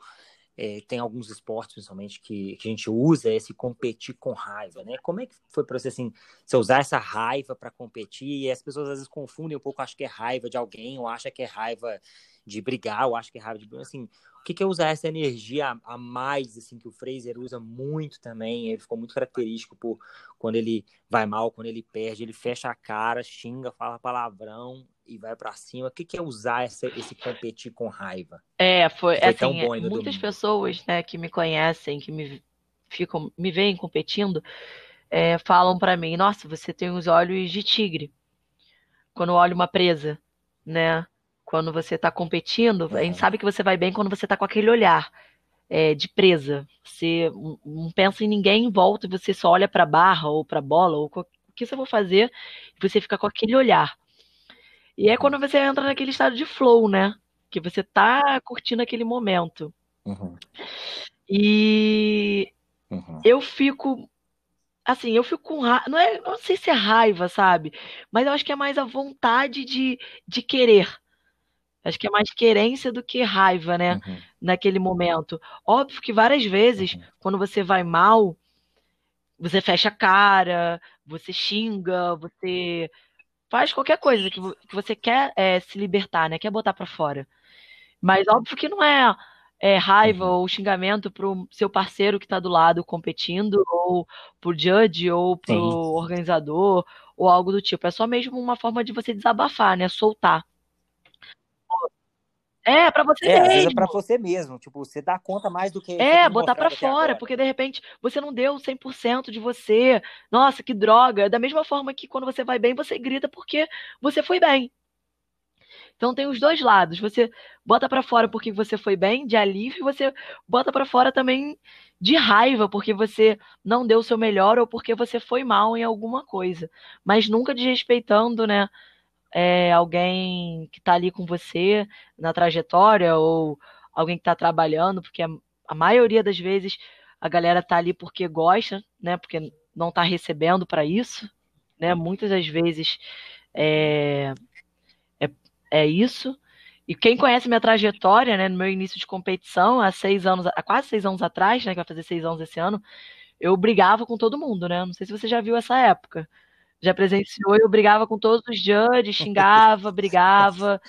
é, tem alguns esportes, principalmente, que, que a gente usa esse competir com raiva, né? Como é que foi para você, assim, você usar essa raiva para competir? E as pessoas às vezes confundem um pouco, acham que é raiva de alguém, ou acham que é raiva de brigar, ou acham que é raiva de... Assim, que, que é usar essa energia a, mais, assim, que o Fraser usa muito também, ele ficou muito característico por quando ele vai mal, quando ele perde, ele fecha a cara, xinga, fala palavrão, e vai para cima. O que, que é usar essa, esse competir com raiva? É, foi, foi assim, muitas domingo. pessoas, né, que me conhecem, que me ficam, me veem competindo, é, falam para mim: "Nossa, você tem os olhos de tigre". Quando olha uma presa, né? Quando você está competindo, a gente sabe que você vai bem quando você está com aquele olhar. É, de presa. Você não pensa em ninguém em volta, você só olha para a barra ou para a bola ou o que você for fazer, e você fica com aquele olhar. E é quando você entra naquele estado de flow, né? Que você tá curtindo aquele momento. Uhum. E uhum. eu fico. Assim, eu fico com raiva. Não, é, não sei se é raiva, sabe? Mas eu acho que é mais a vontade de, de querer. Acho que é mais querência do que raiva, né? Uhum. Naquele momento. Óbvio que várias vezes, uhum. quando você vai mal, você fecha a cara, você xinga, você faz qualquer coisa que, que você quer é, se libertar, né? Quer botar para fora. Mas óbvio que não é, é raiva uhum. ou xingamento pro seu parceiro que está do lado competindo, ou pro judge, ou pro Sim. organizador, ou algo do tipo. É só mesmo uma forma de você desabafar, né? Soltar. É, para você é, mesmo. Às vezes é pra você mesmo. Tipo, você dá conta mais do que. É, botar para fora, porque de repente você não deu 100% de você. Nossa, que droga. Da mesma forma que quando você vai bem, você grita porque você foi bem. Então tem os dois lados. Você bota para fora porque você foi bem, de alívio, e você bota para fora também de raiva porque você não deu o seu melhor ou porque você foi mal em alguma coisa. Mas nunca desrespeitando, né? É, alguém que está ali com você na trajetória ou alguém que está trabalhando, porque a, a, maioria das vezes a galera está ali porque gosta, né? Porque não está recebendo para isso, né? Muitas das vezes é, é, é isso. E quem conhece minha trajetória, né, no meu início de competição, há seis anos, há quase seis anos atrás, né, que vai fazer seis anos esse ano, eu brigava com todo mundo, né? Não sei se você já viu essa época já presenciou, eu brigava com todos os judges, xingava, brigava.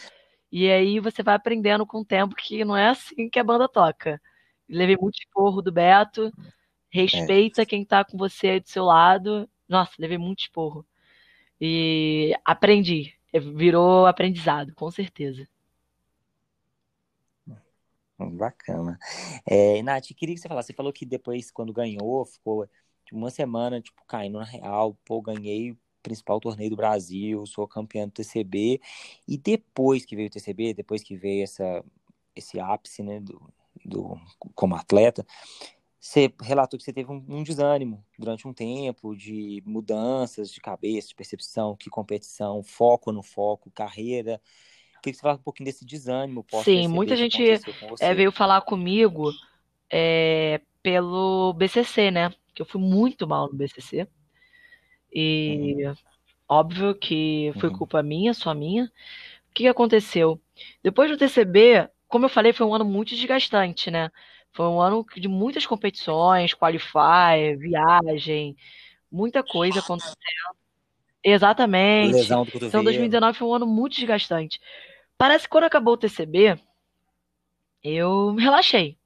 E aí você vai aprendendo com o tempo que não é assim que a banda toca. Levei muito esporro do Beto. Respeita é. quem tá com você aí do seu lado. Nossa, levei muito esporro. E aprendi. Virou aprendizado, com certeza. Bacana. É, Nath, queria que você falasse. Você falou que depois, quando ganhou, ficou uma semana, tipo, caindo na real, pô, ganhei o principal torneio do Brasil, sou campeão do TCB, e depois que veio o TCB, depois que veio essa, esse ápice, né, do, do, como atleta, você relatou que você teve um, um, desânimo durante um tempo de mudanças de cabeça, de percepção, que competição, foco no foco, carreira. queria que você falasse um pouquinho desse desânimo Sim, muita gente é, veio falar comigo é, pelo BCC, né? Que eu fui muito mal no BCC. E uhum. óbvio que foi uhum. culpa minha, só minha. O que aconteceu? Depois do TCB, como eu falei, foi um ano muito desgastante, né? Foi um ano de muitas competições, qualify, viagem, muita coisa acontecendo. Exatamente. Lesão do Então, 2019 foi um ano muito desgastante. Parece que quando acabou o TCB, eu relaxei,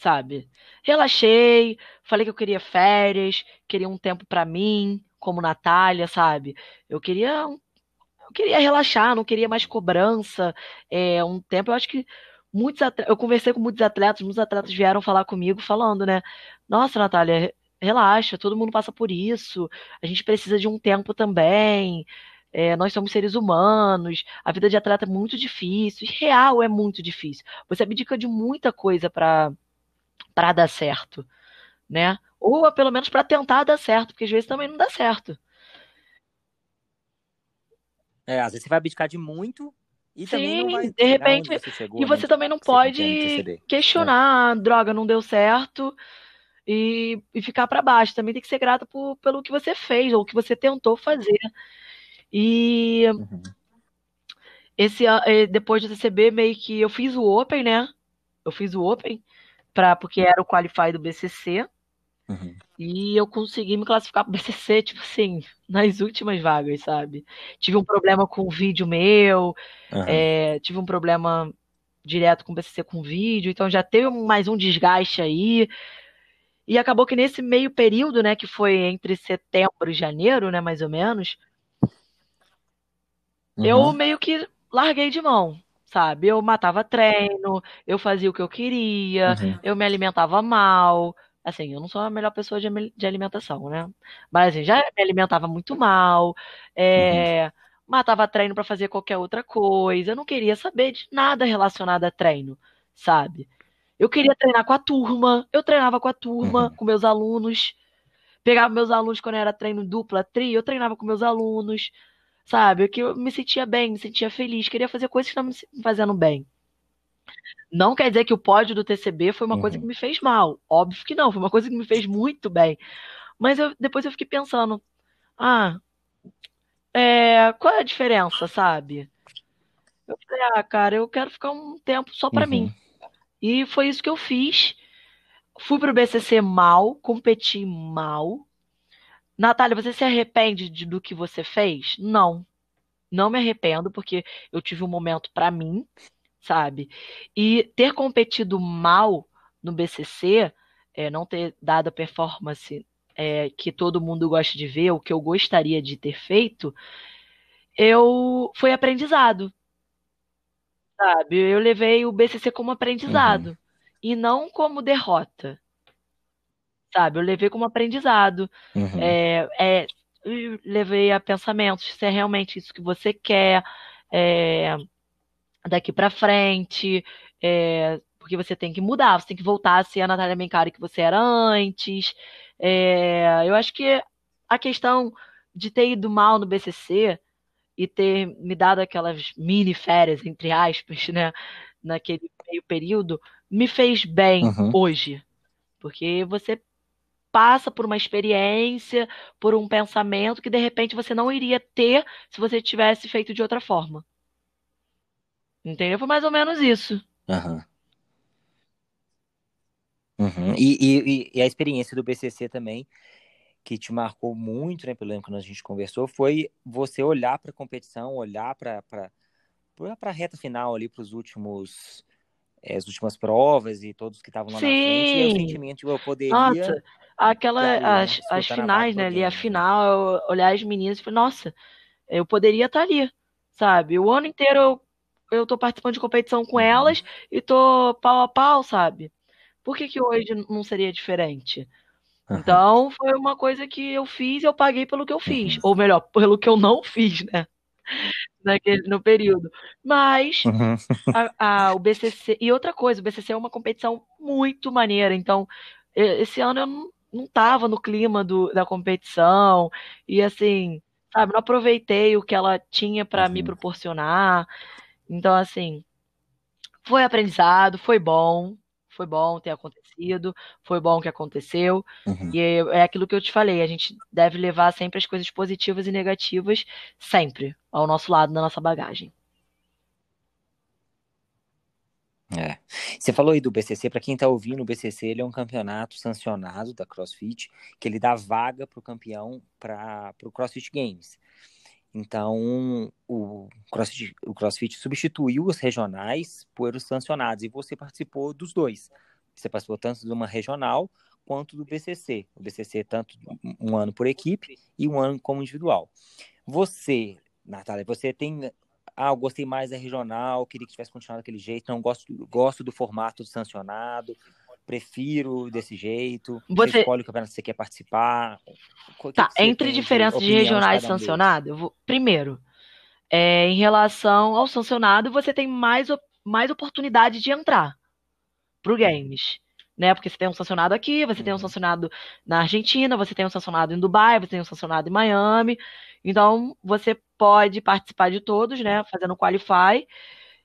sabe? Relaxei, falei que eu queria férias, queria um tempo para mim, como Natália, sabe? Eu queria eu queria relaxar, não queria mais cobrança, é, um tempo. Eu acho que muitos eu conversei com muitos atletas, muitos atletas vieram falar comigo falando, né? Nossa, Natália, relaxa, todo mundo passa por isso, a gente precisa de um tempo também. É, nós somos seres humanos, a vida de atleta é muito difícil, real é muito difícil. Você abdica de muita coisa para para dar certo, né? Ou pelo menos para tentar dar certo, porque às vezes também não dá certo. É, às vezes você vai abdicar de muito e Sim, também não vai de repente. Você chegou, e você né? também não pode questionar, é. droga, não deu certo e, e ficar para baixo. Também tem que ser grato por, pelo que você fez ou que você tentou fazer. E uhum. esse depois do TCB, meio que eu fiz o Open, né? Eu fiz o Open, pra, porque era o Qualify do BCC. Uhum. E eu consegui me classificar pro BCC, tipo assim, nas últimas vagas, sabe? Tive um problema com o vídeo meu, uhum. é, tive um problema direto com o BCC com o vídeo, então já teve mais um desgaste aí. E acabou que nesse meio período, né, que foi entre setembro e janeiro, né, mais ou menos, uhum. eu meio que larguei de mão, sabe? Eu matava treino, eu fazia o que eu queria, uhum. eu me alimentava mal. Assim, eu não sou a melhor pessoa de, de alimentação, né? Mas assim, já me alimentava muito mal, é, uhum. matava treino para fazer qualquer outra coisa. Eu não queria saber de nada relacionado a treino, sabe? Eu queria treinar com a turma, eu treinava com a turma, uhum. com meus alunos. Pegava meus alunos quando era treino dupla, tri, eu treinava com meus alunos, sabe? Que eu me sentia bem, me sentia feliz, queria fazer coisas que estavam me fazendo bem. Não quer dizer que o pódio do TCB foi uma uhum. coisa que me fez mal. Óbvio que não, foi uma coisa que me fez muito bem. Mas eu, depois eu fiquei pensando, ah, é, qual é a diferença, sabe? Eu falei, ah, cara, eu quero ficar um tempo só para uhum. mim. E foi isso que eu fiz. Fui pro BCC mal, competi mal. Natália, você se arrepende de, do que você fez? Não. Não me arrependo, porque eu tive um momento para mim, sabe? E ter competido mal no BCC, é, não ter dado a performance é, que todo mundo gosta de ver, o que eu gostaria de ter feito, eu foi aprendizado sabe? Eu levei o BCC como aprendizado uhum. e não como derrota, sabe? Eu levei como aprendizado. Uhum. É, é, levei a pensamentos se é realmente isso que você quer é, daqui para frente, é, porque você tem que mudar, você tem que voltar a ser a Natália Mencari que você era antes. É, eu acho que a questão de ter ido mal no BCC e ter me dado aquelas mini férias, entre aspas, né, naquele meio período, me fez bem uhum. hoje. Porque você passa por uma experiência, por um pensamento que de repente você não iria ter se você tivesse feito de outra forma. Entendeu? Foi mais ou menos isso. Uhum. Uhum. E, e, e, a experiência do BCC também que te marcou muito, né, pelo que a gente conversou, foi você olhar para a competição, olhar para a reta final ali, para os últimos é, as últimas provas e todos que estavam lá Sim. na frente, e o sentimento de eu poderia... Nossa, aquela, as, as finais, né, ali, a final, olhar as meninas e falar, nossa, eu poderia estar ali, sabe? O ano inteiro eu, eu tô participando de competição com uhum. elas e tô pau a pau, sabe? Por que que hoje não seria diferente? Então, foi uma coisa que eu fiz e eu paguei pelo que eu fiz. Uhum. Ou melhor, pelo que eu não fiz, né? [LAUGHS] Naquele, no período. Mas uhum. a, a, o BCC. E outra coisa, o BCC é uma competição muito maneira. Então, esse ano eu não, não tava no clima do, da competição. E assim, sabe, não aproveitei o que ela tinha para uhum. me proporcionar. Então, assim, foi aprendizado, foi bom, foi bom ter acontecido, foi bom que aconteceu. Uhum. E é aquilo que eu te falei, a gente deve levar sempre as coisas positivas e negativas, sempre, ao nosso lado, na nossa bagagem. É. Você falou aí do BCC, para quem está ouvindo, o BCC ele é um campeonato sancionado da CrossFit, que ele dá vaga para o campeão para o CrossFit Games. Então, o CrossFit, o CrossFit substituiu os regionais por os sancionados, e você participou dos dois. Você participou tanto de uma regional quanto do BCC. O BCC tanto um ano por equipe e um ano como individual. Você, Natália, você tem ah, eu gostei mais da regional, queria que tivesse continuado daquele jeito, não gosto, gosto do formato sancionado, prefiro desse jeito. Você, escolhe o campeonato que você quer participar. Que tá, que entre diferenças de, de regionais e sancionado, eu vou, primeiro, é, em relação ao sancionado, você tem mais, mais oportunidade de entrar pro games. Né? Porque você tem um sancionado aqui, você uhum. tem um uhum. sancionado na Argentina, você tem um sancionado em Dubai, você tem um sancionado em Miami. Então, você pode participar de todos, né? Fazendo qualify.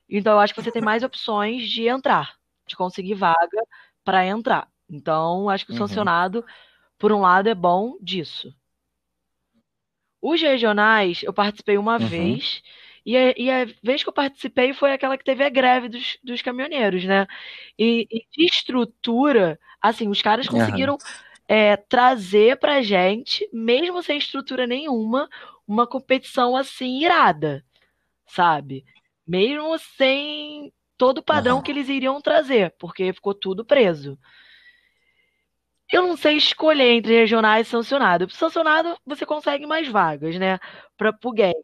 Então, eu acho que você tem mais opções de entrar, de conseguir vaga para entrar. Então, acho que o uhum. sancionado, por um lado, é bom disso. Os regionais, eu participei uma uhum. vez. E a, e a, vez que eu participei foi aquela que teve a greve dos, dos caminhoneiros, né? E, e de estrutura, assim, os caras conseguiram uhum é, trazer pra gente, mesmo sem estrutura nenhuma, uma competição assim irada, sabe? Mesmo sem todo o padrão uhum. que eles iriam trazer, porque ficou tudo preso. Eu não sei escolher entre regionais e sancionado. Sancionado você consegue mais vagas, né? Para game.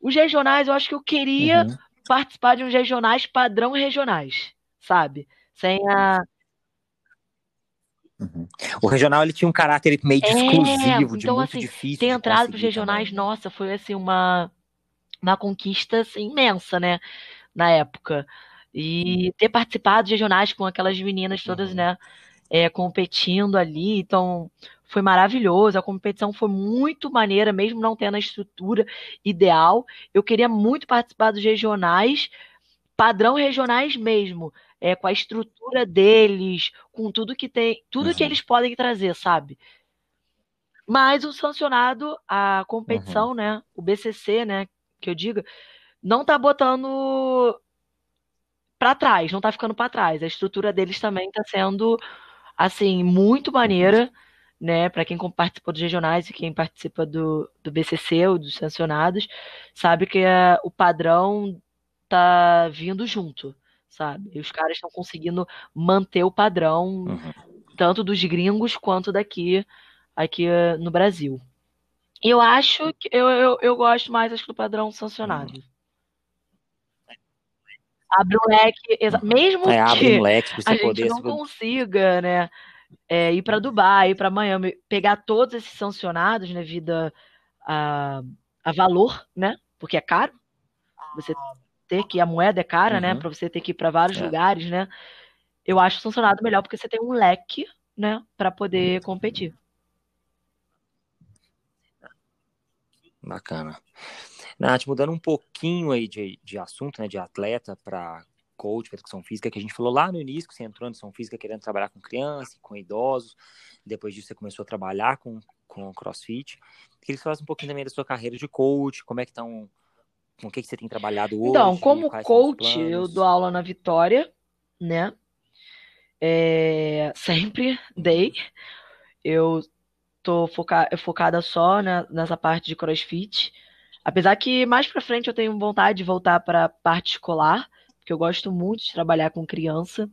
Os regionais, eu acho que eu queria uhum. participar de uns regionais padrão regionais, sabe? Sem a Uhum. O regional ele tinha um caráter meio é, exclusivo, de então, muito assim, difícil. Ter entrado para os regionais, também. nossa, foi assim uma, uma conquista assim, imensa, né? Na época. E ter participado de regionais com aquelas meninas todas, uhum. né? É, competindo ali, então foi maravilhoso. A competição foi muito maneira, mesmo não tendo a estrutura ideal. Eu queria muito participar dos regionais, padrão regionais mesmo é, com a estrutura deles, com tudo que tem, tudo uhum. que eles podem trazer, sabe? Mas o sancionado, a competição, uhum. né, o BCC, né, que eu diga, não tá botando para trás, não tá ficando para trás. A estrutura deles também tá sendo assim muito maneira, né, para quem participou dos regionais e quem participa do, do BCC ou dos sancionados, sabe que é, o padrão tá vindo junto sabe? E os caras estão conseguindo manter o padrão, uhum. tanto dos gringos quanto daqui, aqui no Brasil. E eu acho que eu, eu, eu gosto mais acho, do padrão sancionado. Uhum. Abre um leque, mesmo é, que um leque a gente não consiga, né, é, ir para Dubai, ir para Miami, pegar todos esses sancionados, né, vida a, a valor, né, porque é caro. Você ter que a moeda é cara, né, uhum. né? Para você ter que ir para vários é. lugares, né? Eu acho funcionado melhor porque você tem um leque, né, para poder uhum. competir. Bacana. Nath, mudando um pouquinho aí de, de assunto, né, de atleta para coach, para educação física, que a gente falou lá no início, que você entrou na educação física querendo trabalhar com crianças, com idosos, depois disso você começou a trabalhar com, com crossfit. Queria que você falasse um pouquinho também da sua carreira de coach, como é que estão com o que, que você tem trabalhado hoje? Então, como coach, eu dou aula na Vitória, né? É, sempre dei. Eu tô foca focada só né, nessa parte de crossfit. Apesar que mais pra frente eu tenho vontade de voltar para a parte escolar, porque eu gosto muito de trabalhar com criança.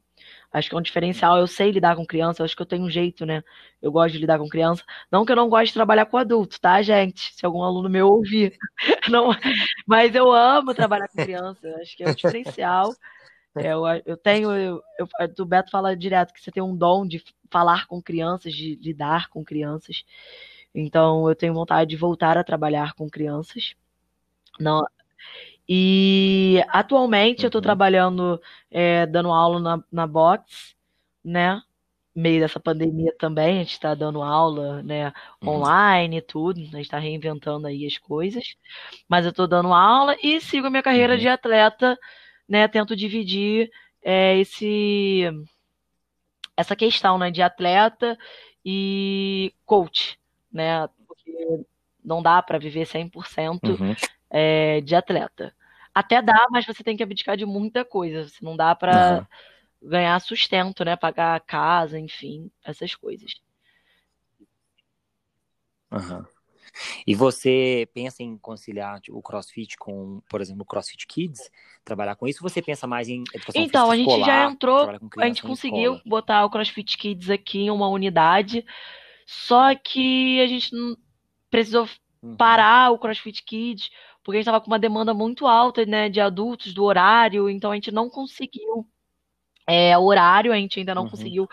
Acho que é um diferencial. Eu sei lidar com criança, acho que eu tenho um jeito, né? Eu gosto de lidar com criança. Não que eu não goste de trabalhar com adulto, tá, gente? Se algum aluno meu ouvir. [LAUGHS] Não, mas eu amo trabalhar com criança. Acho que é um diferencial. É, eu, eu tenho. Eu, eu, o Beto fala direto que você tem um dom de falar com crianças, de lidar com crianças. Então, eu tenho vontade de voltar a trabalhar com crianças. Não, e atualmente uhum. eu estou trabalhando, é, dando aula na, na box, né? meio dessa pandemia também, a gente está dando aula, né, Uhum. online e tudo, a gente está reinventando aí as coisas, mas eu estou dando aula e sigo a minha carreira Uhum. de atleta, né, tento dividir é, esse essa questão, né, de atleta e coach, né, porque não dá para viver 100% Uhum. é, de atleta. Até dá, mas você tem que abdicar de muita coisa, você não dá para Aham. ganhar sustento, né, pagar a casa, enfim, essas coisas. Aham. E você pensa em conciliar tipo, o CrossFit com, por exemplo, o CrossFit Kids? Trabalhar com isso? Ou você pensa mais em educação Então, a gente já escolar? entrou, Trabalhar com a gente conseguiu escola? botar o CrossFit Kids aqui em uma unidade, só que a gente precisou Uhum. parar o CrossFit Kids, porque a gente estava com uma demanda muito alta, né, de adultos, do horário, então a gente não conseguiu é, horário, a gente ainda não Uhum. conseguiu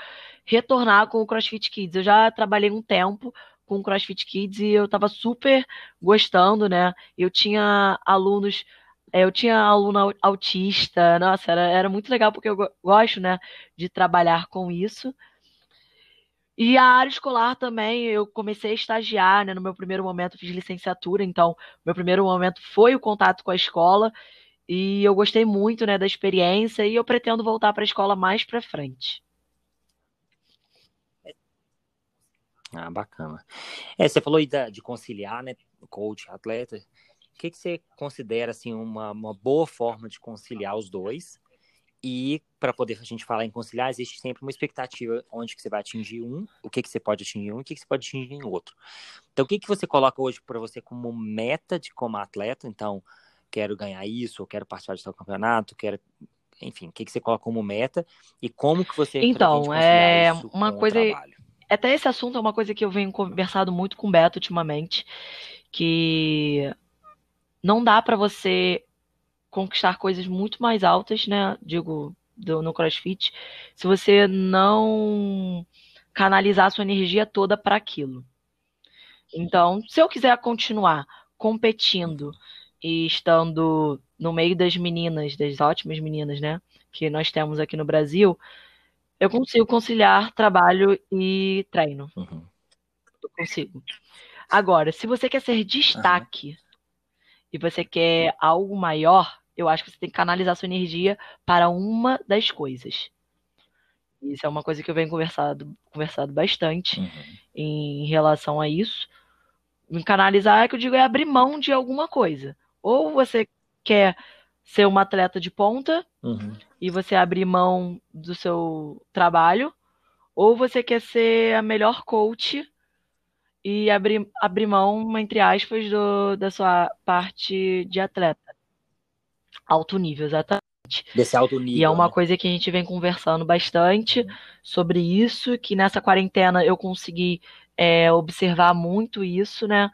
retornar com o CrossFit Kids. Eu já trabalhei um tempo com o CrossFit Kids e eu estava super gostando, né? Eu tinha alunos, é, eu tinha aluno au- autista, nossa, era, era muito legal porque eu go- gosto, né, de trabalhar com isso. E a área escolar também, eu comecei a estagiar, né? No meu primeiro momento fiz licenciatura, então meu primeiro momento foi o contato com a escola e eu gostei muito, né, da experiência e eu pretendo voltar para a escola mais para frente. Ah, bacana. É, você falou de conciliar, né, coach, atleta. O que que você considera assim uma, uma boa forma de conciliar os dois? E para poder a gente falar em conciliar, existe sempre uma expectativa onde que você vai atingir um, o que que você pode atingir um e o que que você pode atingir em outro. Então, o que que você coloca hoje para você como meta de como atleta? Então, quero ganhar isso, ou quero participar de tal campeonato, quero, enfim, o que que você coloca como meta e como que você Então, é uma coisa até esse assunto é uma coisa que eu venho conversado muito com o Beto ultimamente, que não dá para você conquistar coisas muito mais altas, né? Digo, do- no CrossFit, se você não canalizar a sua energia toda para aquilo. Então, se eu quiser continuar competindo e estando no meio das meninas, das ótimas meninas, né, que nós temos aqui no Brasil, eu consigo conciliar trabalho e treino. Uhum. Eu consigo. Agora, se você quer ser destaque e você quer algo maior, eu acho que você tem que canalizar sua energia para uma das coisas. Isso é uma coisa que eu venho conversado, conversado bastante Uhum. em relação a isso. Em canalizar, é que eu digo, é abrir mão de alguma coisa. Ou você quer ser uma atleta de ponta Uhum. e você abrir mão do seu trabalho, ou você quer ser a melhor coach e abrir, abrir mão, entre aspas, do, da sua parte de atleta. Alto nível, exatamente. Desse alto nível. E é uma né? coisa que a gente vem conversando bastante sobre isso, que nessa quarentena eu consegui é, observar muito isso, né?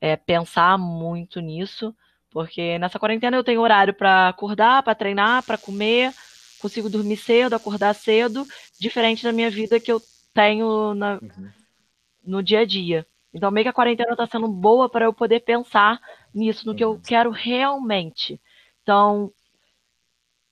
É, pensar muito nisso, porque nessa quarentena eu tenho horário para acordar, para treinar, para comer, consigo dormir cedo, acordar cedo, diferente da minha vida que eu tenho na, Uhum. no dia a dia. Então, meio que a quarentena está sendo boa para eu poder pensar nisso, no que eu Uhum. quero realmente. Então,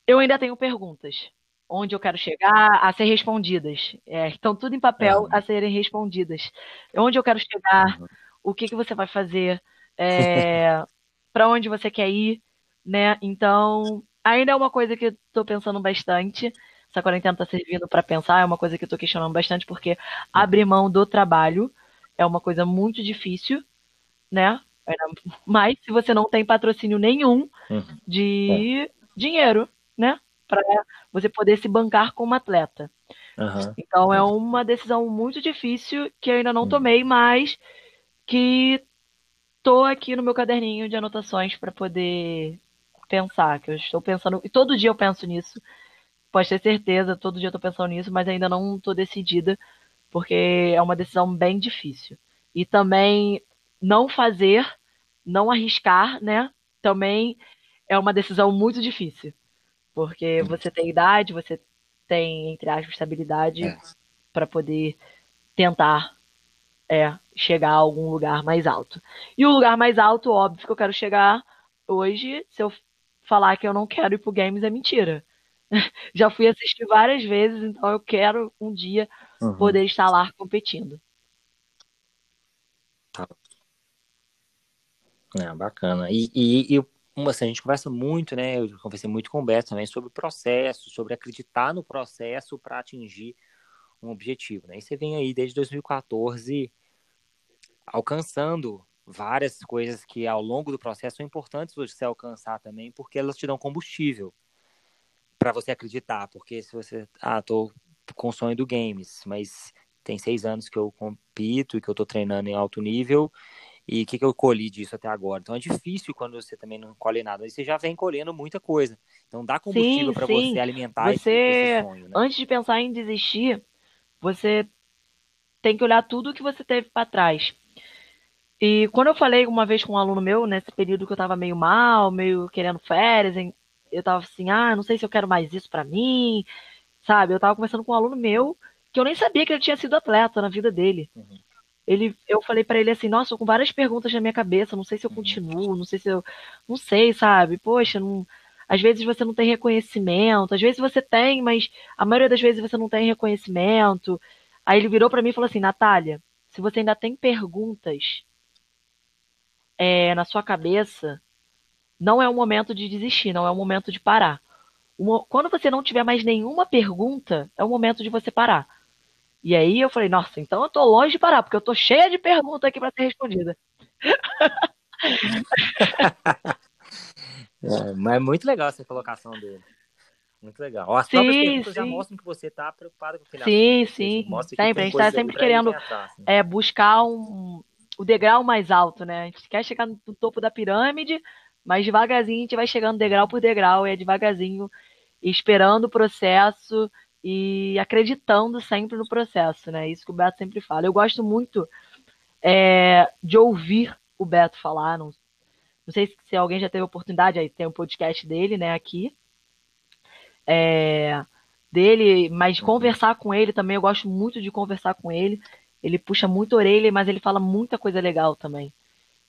eu ainda tenho perguntas. Onde eu quero chegar a ser respondidas. É, estão tudo em papel Uhum. a serem respondidas. Onde eu quero chegar, Uhum. o que, que você vai fazer, é, [LAUGHS] para onde você quer ir, né? Então, ainda é uma coisa que eu tô pensando bastante. Essa quarentena tá servindo para pensar, é uma coisa que eu tô questionando bastante, porque abrir mão do trabalho é uma coisa muito difícil, né? Mas se você não tem patrocínio nenhum Uhum. de dinheiro, né? Para você poder se bancar como atleta. Aham. Então é uma decisão muito difícil que eu ainda não Uhum. tomei, mas que tô aqui no meu caderninho de anotações para poder pensar, que eu estou pensando, e todo dia eu penso nisso. Pode ter certeza, todo dia eu tô pensando nisso, mas ainda não tô decidida, porque é uma decisão bem difícil. E também não fazer, não arriscar, né? Também é uma decisão muito difícil. Porque você tem idade, você tem, entre aspas, estabilidade É. para poder tentar é, chegar a algum lugar mais alto. E o lugar mais alto, óbvio que eu quero chegar hoje, se eu falar que eu não quero ir pro games é mentira. [LAUGHS] Já fui assistir várias vezes, então eu quero um dia uhum. poder estar lá competindo. Tá. É, bacana. E, e, e assim, a gente conversa muito, né? Eu conversei muito com o Beto também sobre o processo, sobre acreditar no processo para atingir um objetivo, né? E você vem aí desde 2014 alcançando várias coisas que ao longo do processo são importantes você alcançar também, porque elas te dão combustível para você acreditar. Porque se você, ah, tô com o sonho do games, mas tem seis anos que eu compito e que eu tô treinando em alto nível e o que, que eu colhi disso até agora. Então é difícil quando você também não colhe nada, aí você já vem colhendo muita coisa. Então dá combustível para você alimentar você, esse, sonho. Né? Antes de pensar em desistir, você tem que olhar tudo que você teve para trás. E quando eu falei uma vez com um aluno meu, nesse período que eu tava meio mal, meio querendo férias, eu tava assim, ah, não sei se eu quero mais isso para mim, sabe? Eu tava conversando com um aluno meu que eu nem sabia que ele tinha sido atleta na vida dele. Uhum. Ele, eu falei para ele assim, nossa, com várias perguntas na minha cabeça, não sei se eu uhum. continuo, não sei se eu, não sei, sabe? Poxa, não, às vezes você não tem reconhecimento, às vezes você tem, mas a maioria das vezes você não tem reconhecimento. Aí ele virou para mim e falou assim, Natália, se você ainda tem perguntas é, na sua cabeça, não é o momento de desistir, não é o momento de parar. Quando você não tiver mais nenhuma pergunta, é o momento de você parar. E aí eu falei, nossa, então eu tô longe de parar, porque eu tô cheia de perguntas aqui para ser respondida. [LAUGHS] é, mas é muito legal essa colocação dele. Muito legal. As sim, próprias perguntas sim. já mostram que você está preocupado com o final. Sim, sim. Sempre. A gente está sempre querendo assim. é, buscar um, o degrau mais alto, né? A gente quer chegar no topo da pirâmide, mas devagarzinho a gente vai chegando degrau por degrau, e é devagarzinho, esperando o processo e acreditando sempre no processo, né? Isso que o Beto sempre fala. Eu gosto muito é, de ouvir o Beto falar. Não, não sei se alguém já teve oportunidade, aí tem um podcast dele, né, aqui. É, dele, mas conversar com ele também, eu gosto muito de conversar com ele. Ele puxa muito a orelha, mas ele fala muita coisa legal também.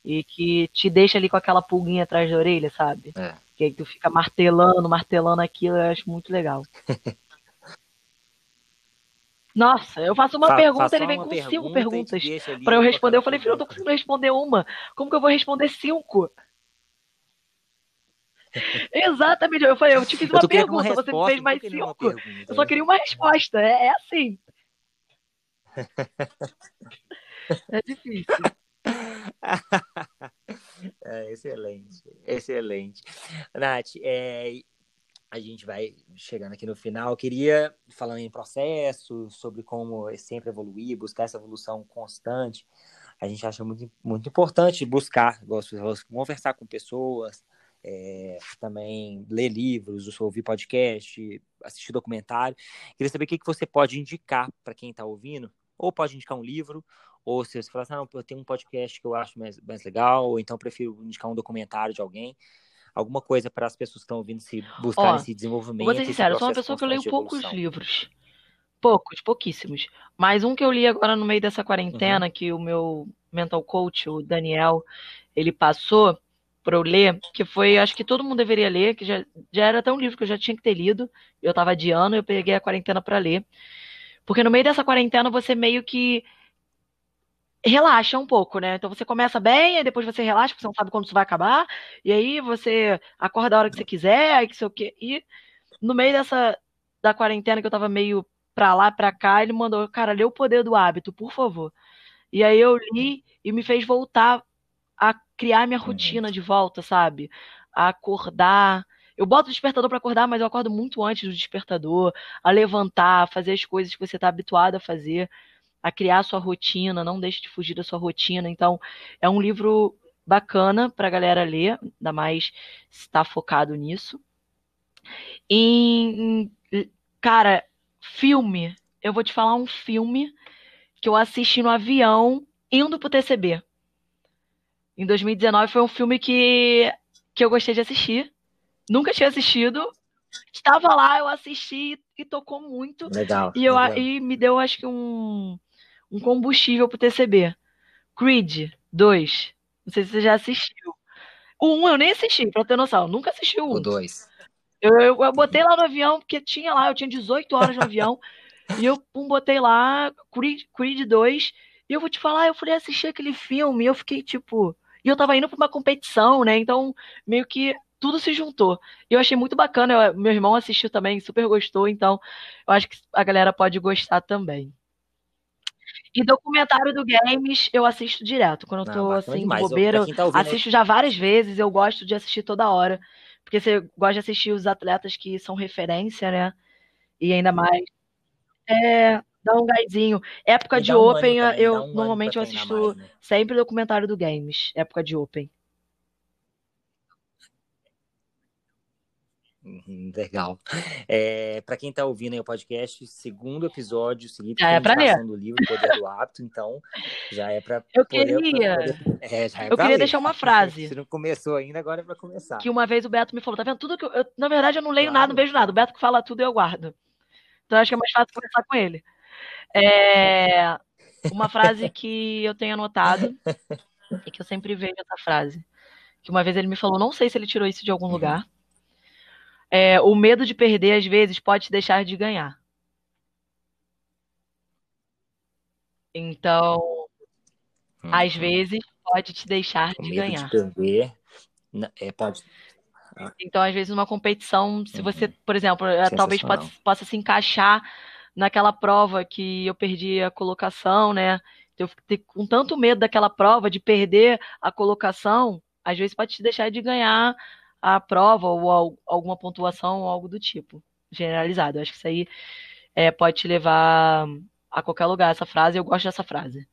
E que te deixa ali com aquela pulguinha atrás da orelha, sabe? É. Que aí tu fica martelando, martelando aquilo, eu acho muito legal. [LAUGHS] Nossa, eu faço uma Fa pergunta, ele vem com pergunta cinco perguntas para eu responder. Eu falei, filho, eu tô conseguindo responder uma. Como que eu vou responder cinco? [LAUGHS] Exatamente. Eu falei, eu te fiz uma pergunta, uma você me fez mais cinco. Eu só queria uma resposta. É, é assim. [LAUGHS] é difícil. [LAUGHS] É, excelente, excelente. Nath, é, a gente vai chegando aqui no final. Eu queria, falando em processo, sobre como sempre evoluir, buscar essa evolução constante, a gente acha muito, muito importante buscar, conversar com pessoas, é, também ler livros, ouvir podcast, assistir documentário. Queria saber o que, você pode indicar para quem está ouvindo, ou pode indicar um livro, ou se você falar assim, não, eu tenho um podcast que eu acho mais, mais legal, ou então prefiro indicar um documentário de alguém alguma coisa para as pessoas que estão ouvindo se buscar Ó, esse desenvolvimento. Vou ser sincero, eu sou uma pessoa que eu leio poucos livros. Poucos, pouquíssimos. Mas um que eu li agora no meio dessa quarentena, uhum. que o meu mental coach, o Daniel, ele passou para eu ler, que foi, acho que todo mundo deveria ler, que já, já era até um livro que eu já tinha que ter lido, eu estava adiando, eu peguei a quarentena para ler. Porque no meio dessa quarentena você meio que relaxa um pouco, né? Então você começa bem, aí depois você relaxa, porque você não sabe quando isso vai acabar, e aí você acorda a hora que você quiser, aí que sei o quê. E no meio dessa da quarentena que eu tava meio pra lá, pra cá, ele mandou, cara, lê o poder do hábito, por favor. E aí eu li e me fez voltar a criar minha uhum. rotina de volta, sabe? A acordar. Eu boto o despertador para acordar, mas eu acordo muito antes do despertador, a levantar, a fazer as coisas que você tá habituado a fazer a criar a sua rotina, não deixe de fugir da sua rotina. Então, é um livro bacana para a galera ler, ainda mais está focado nisso. E, cara, filme. Eu vou te falar um filme que eu assisti no avião indo pro TCB. Em 2019 foi um filme que, que eu gostei de assistir. Nunca tinha assistido. Estava lá, eu assisti e tocou muito. Legal. E, eu, legal. e me deu, acho que, um, um combustível pro TCB. Creed 2. Não sei se você já assistiu. O 1 eu nem assisti, pra ter noção. Nunca assisti o 1. O 2. Eu, eu, eu, botei lá no avião, porque tinha lá, eu tinha 18 horas no avião. E eu pum, botei lá Creed, Creed 2. E eu vou te falar, eu fui assistir aquele filme e eu fiquei tipo. E eu tava indo pra uma competição, né? Então, meio que tudo se juntou. E eu achei muito bacana. Eu, meu irmão assistiu também, super gostou. Então, eu acho que a galera pode gostar também. E documentário do games eu assisto direto. Quando eu tô assim, demais. bobeira, eu, tá assisto já várias vezes, eu gosto de assistir toda hora. Porque você gosta de assistir os atletas que são referência, né? E ainda mais. É, dá um gásinho. Época de um Open, eu normalmente eu assisto mais, né? sempre documentário do games. Época de Open. Legal. É, para quem está ouvindo aí o podcast, segundo episódio seguinte, já é para ler. do livro Poder do Hábito, então já é para Eu queria, poder... é, já é eu queria ler. deixar uma [LAUGHS] frase. Se não começou ainda, agora é para começar. Que uma vez o Beto me falou, tá vendo tudo que eu, eu na verdade eu não leio claro. nada, não vejo nada. O Beto que fala tudo eu guardo. Então acho que é mais fácil conversar com ele. É, uma frase [LAUGHS] que eu tenho anotado e que eu sempre vejo essa frase. Que uma vez ele me falou, não sei se ele tirou isso de algum uhum. lugar é, o medo de perder, às vezes, pode te deixar de ganhar. Então, às vezes, pode te deixar o de medo ganhar. De perder, é, pode. Ah. Então, às vezes, numa competição, se você, uhum. por exemplo, é, talvez possa, possa se encaixar naquela prova que eu perdi a colocação, né? Eu fiquei com tanto medo daquela prova, de perder a colocação, às vezes pode te deixar de ganhar a prova ou alguma pontuação ou algo do tipo, generalizado. Eu acho que isso aí é, pode te levar a qualquer lugar, essa frase. Eu gosto dessa frase.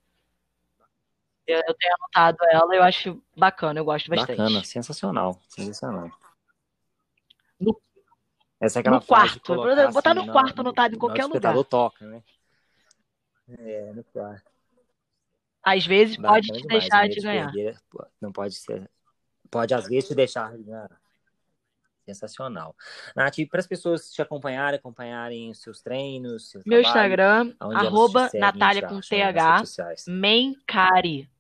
Eu, eu tenho anotado ela, eu acho bacana, eu gosto bastante. Bacana, sensacional, sensacional. No, Essa é aquela no quarto, botar assim, no quarto anotado em qualquer lugar. O toca, né? É, no quarto. Às vezes Bacana pode te demais, deixar de ganhar. Perder, não pode ser pode às vezes te deixar né? sensacional. Nath, para as pessoas te acompanharem, acompanharem os seus treinos, seu meu trabalho, Instagram, arroba Natália com TH, Mencari.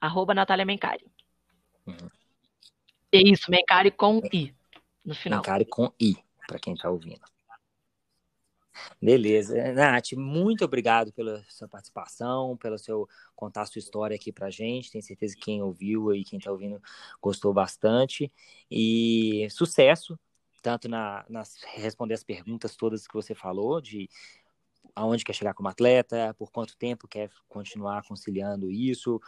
Arroba Natália Mencari. Uhum. É isso, Mencari com I no final. Mencari com I, para quem está ouvindo. Beleza. Nath, muito obrigado pela sua participação, pelo seu contar sua história aqui pra gente. Tenho certeza que quem ouviu e quem tá ouvindo gostou bastante. E sucesso, tanto na, nas responder as perguntas todas que você falou, de aonde quer chegar como atleta, por quanto tempo quer continuar conciliando isso,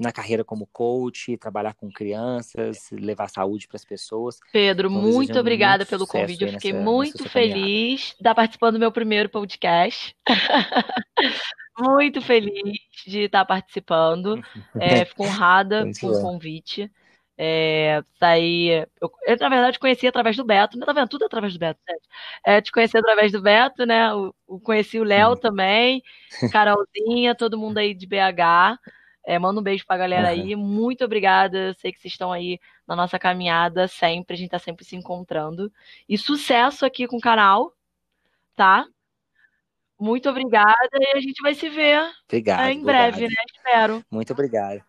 na carreira como coach, trabalhar com crianças, levar saúde para as pessoas. Pedro, então, muito obrigada pelo convite. Eu fiquei nessa, muito feliz de estar participando do meu primeiro podcast. [LAUGHS] muito feliz de estar participando. É, [LAUGHS] fico honrada com o convite. É, saí. Eu, eu, na verdade, conheci através do Beto, né? Tá vendo? Tudo através do Beto, gente. É, te conheci através do Beto, né? Eu, eu conheci o Léo também, Carolzinha, todo mundo aí de BH. É, manda um beijo pra galera uhum. aí. Muito obrigada. Sei que vocês estão aí na nossa caminhada sempre. A gente tá sempre se encontrando. E sucesso aqui com o canal, tá? Muito obrigada e a gente vai se ver obrigado, é, em breve, né? Espero. Muito obrigado.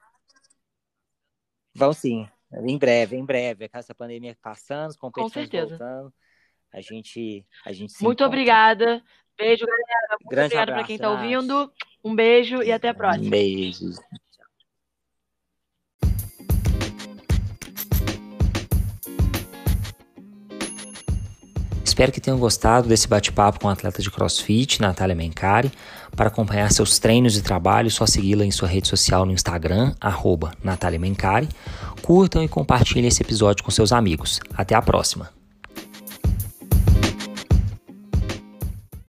Vão sim. Em breve, em breve. Essa pandemia passando, as competições Com certeza. voltando. A gente, a gente Muito encontra. obrigada. Beijo, galera. Muito Grande obrigada para quem está ouvindo. Um beijo e até a próxima. Um beijo. Espero que tenham gostado desse bate-papo com a atleta de CrossFit, Natália Mencari. Para acompanhar seus treinos e trabalho, é só segui-la em sua rede social no Instagram, arroba Natália Mencari. Curtam e compartilhem esse episódio com seus amigos. Até a próxima!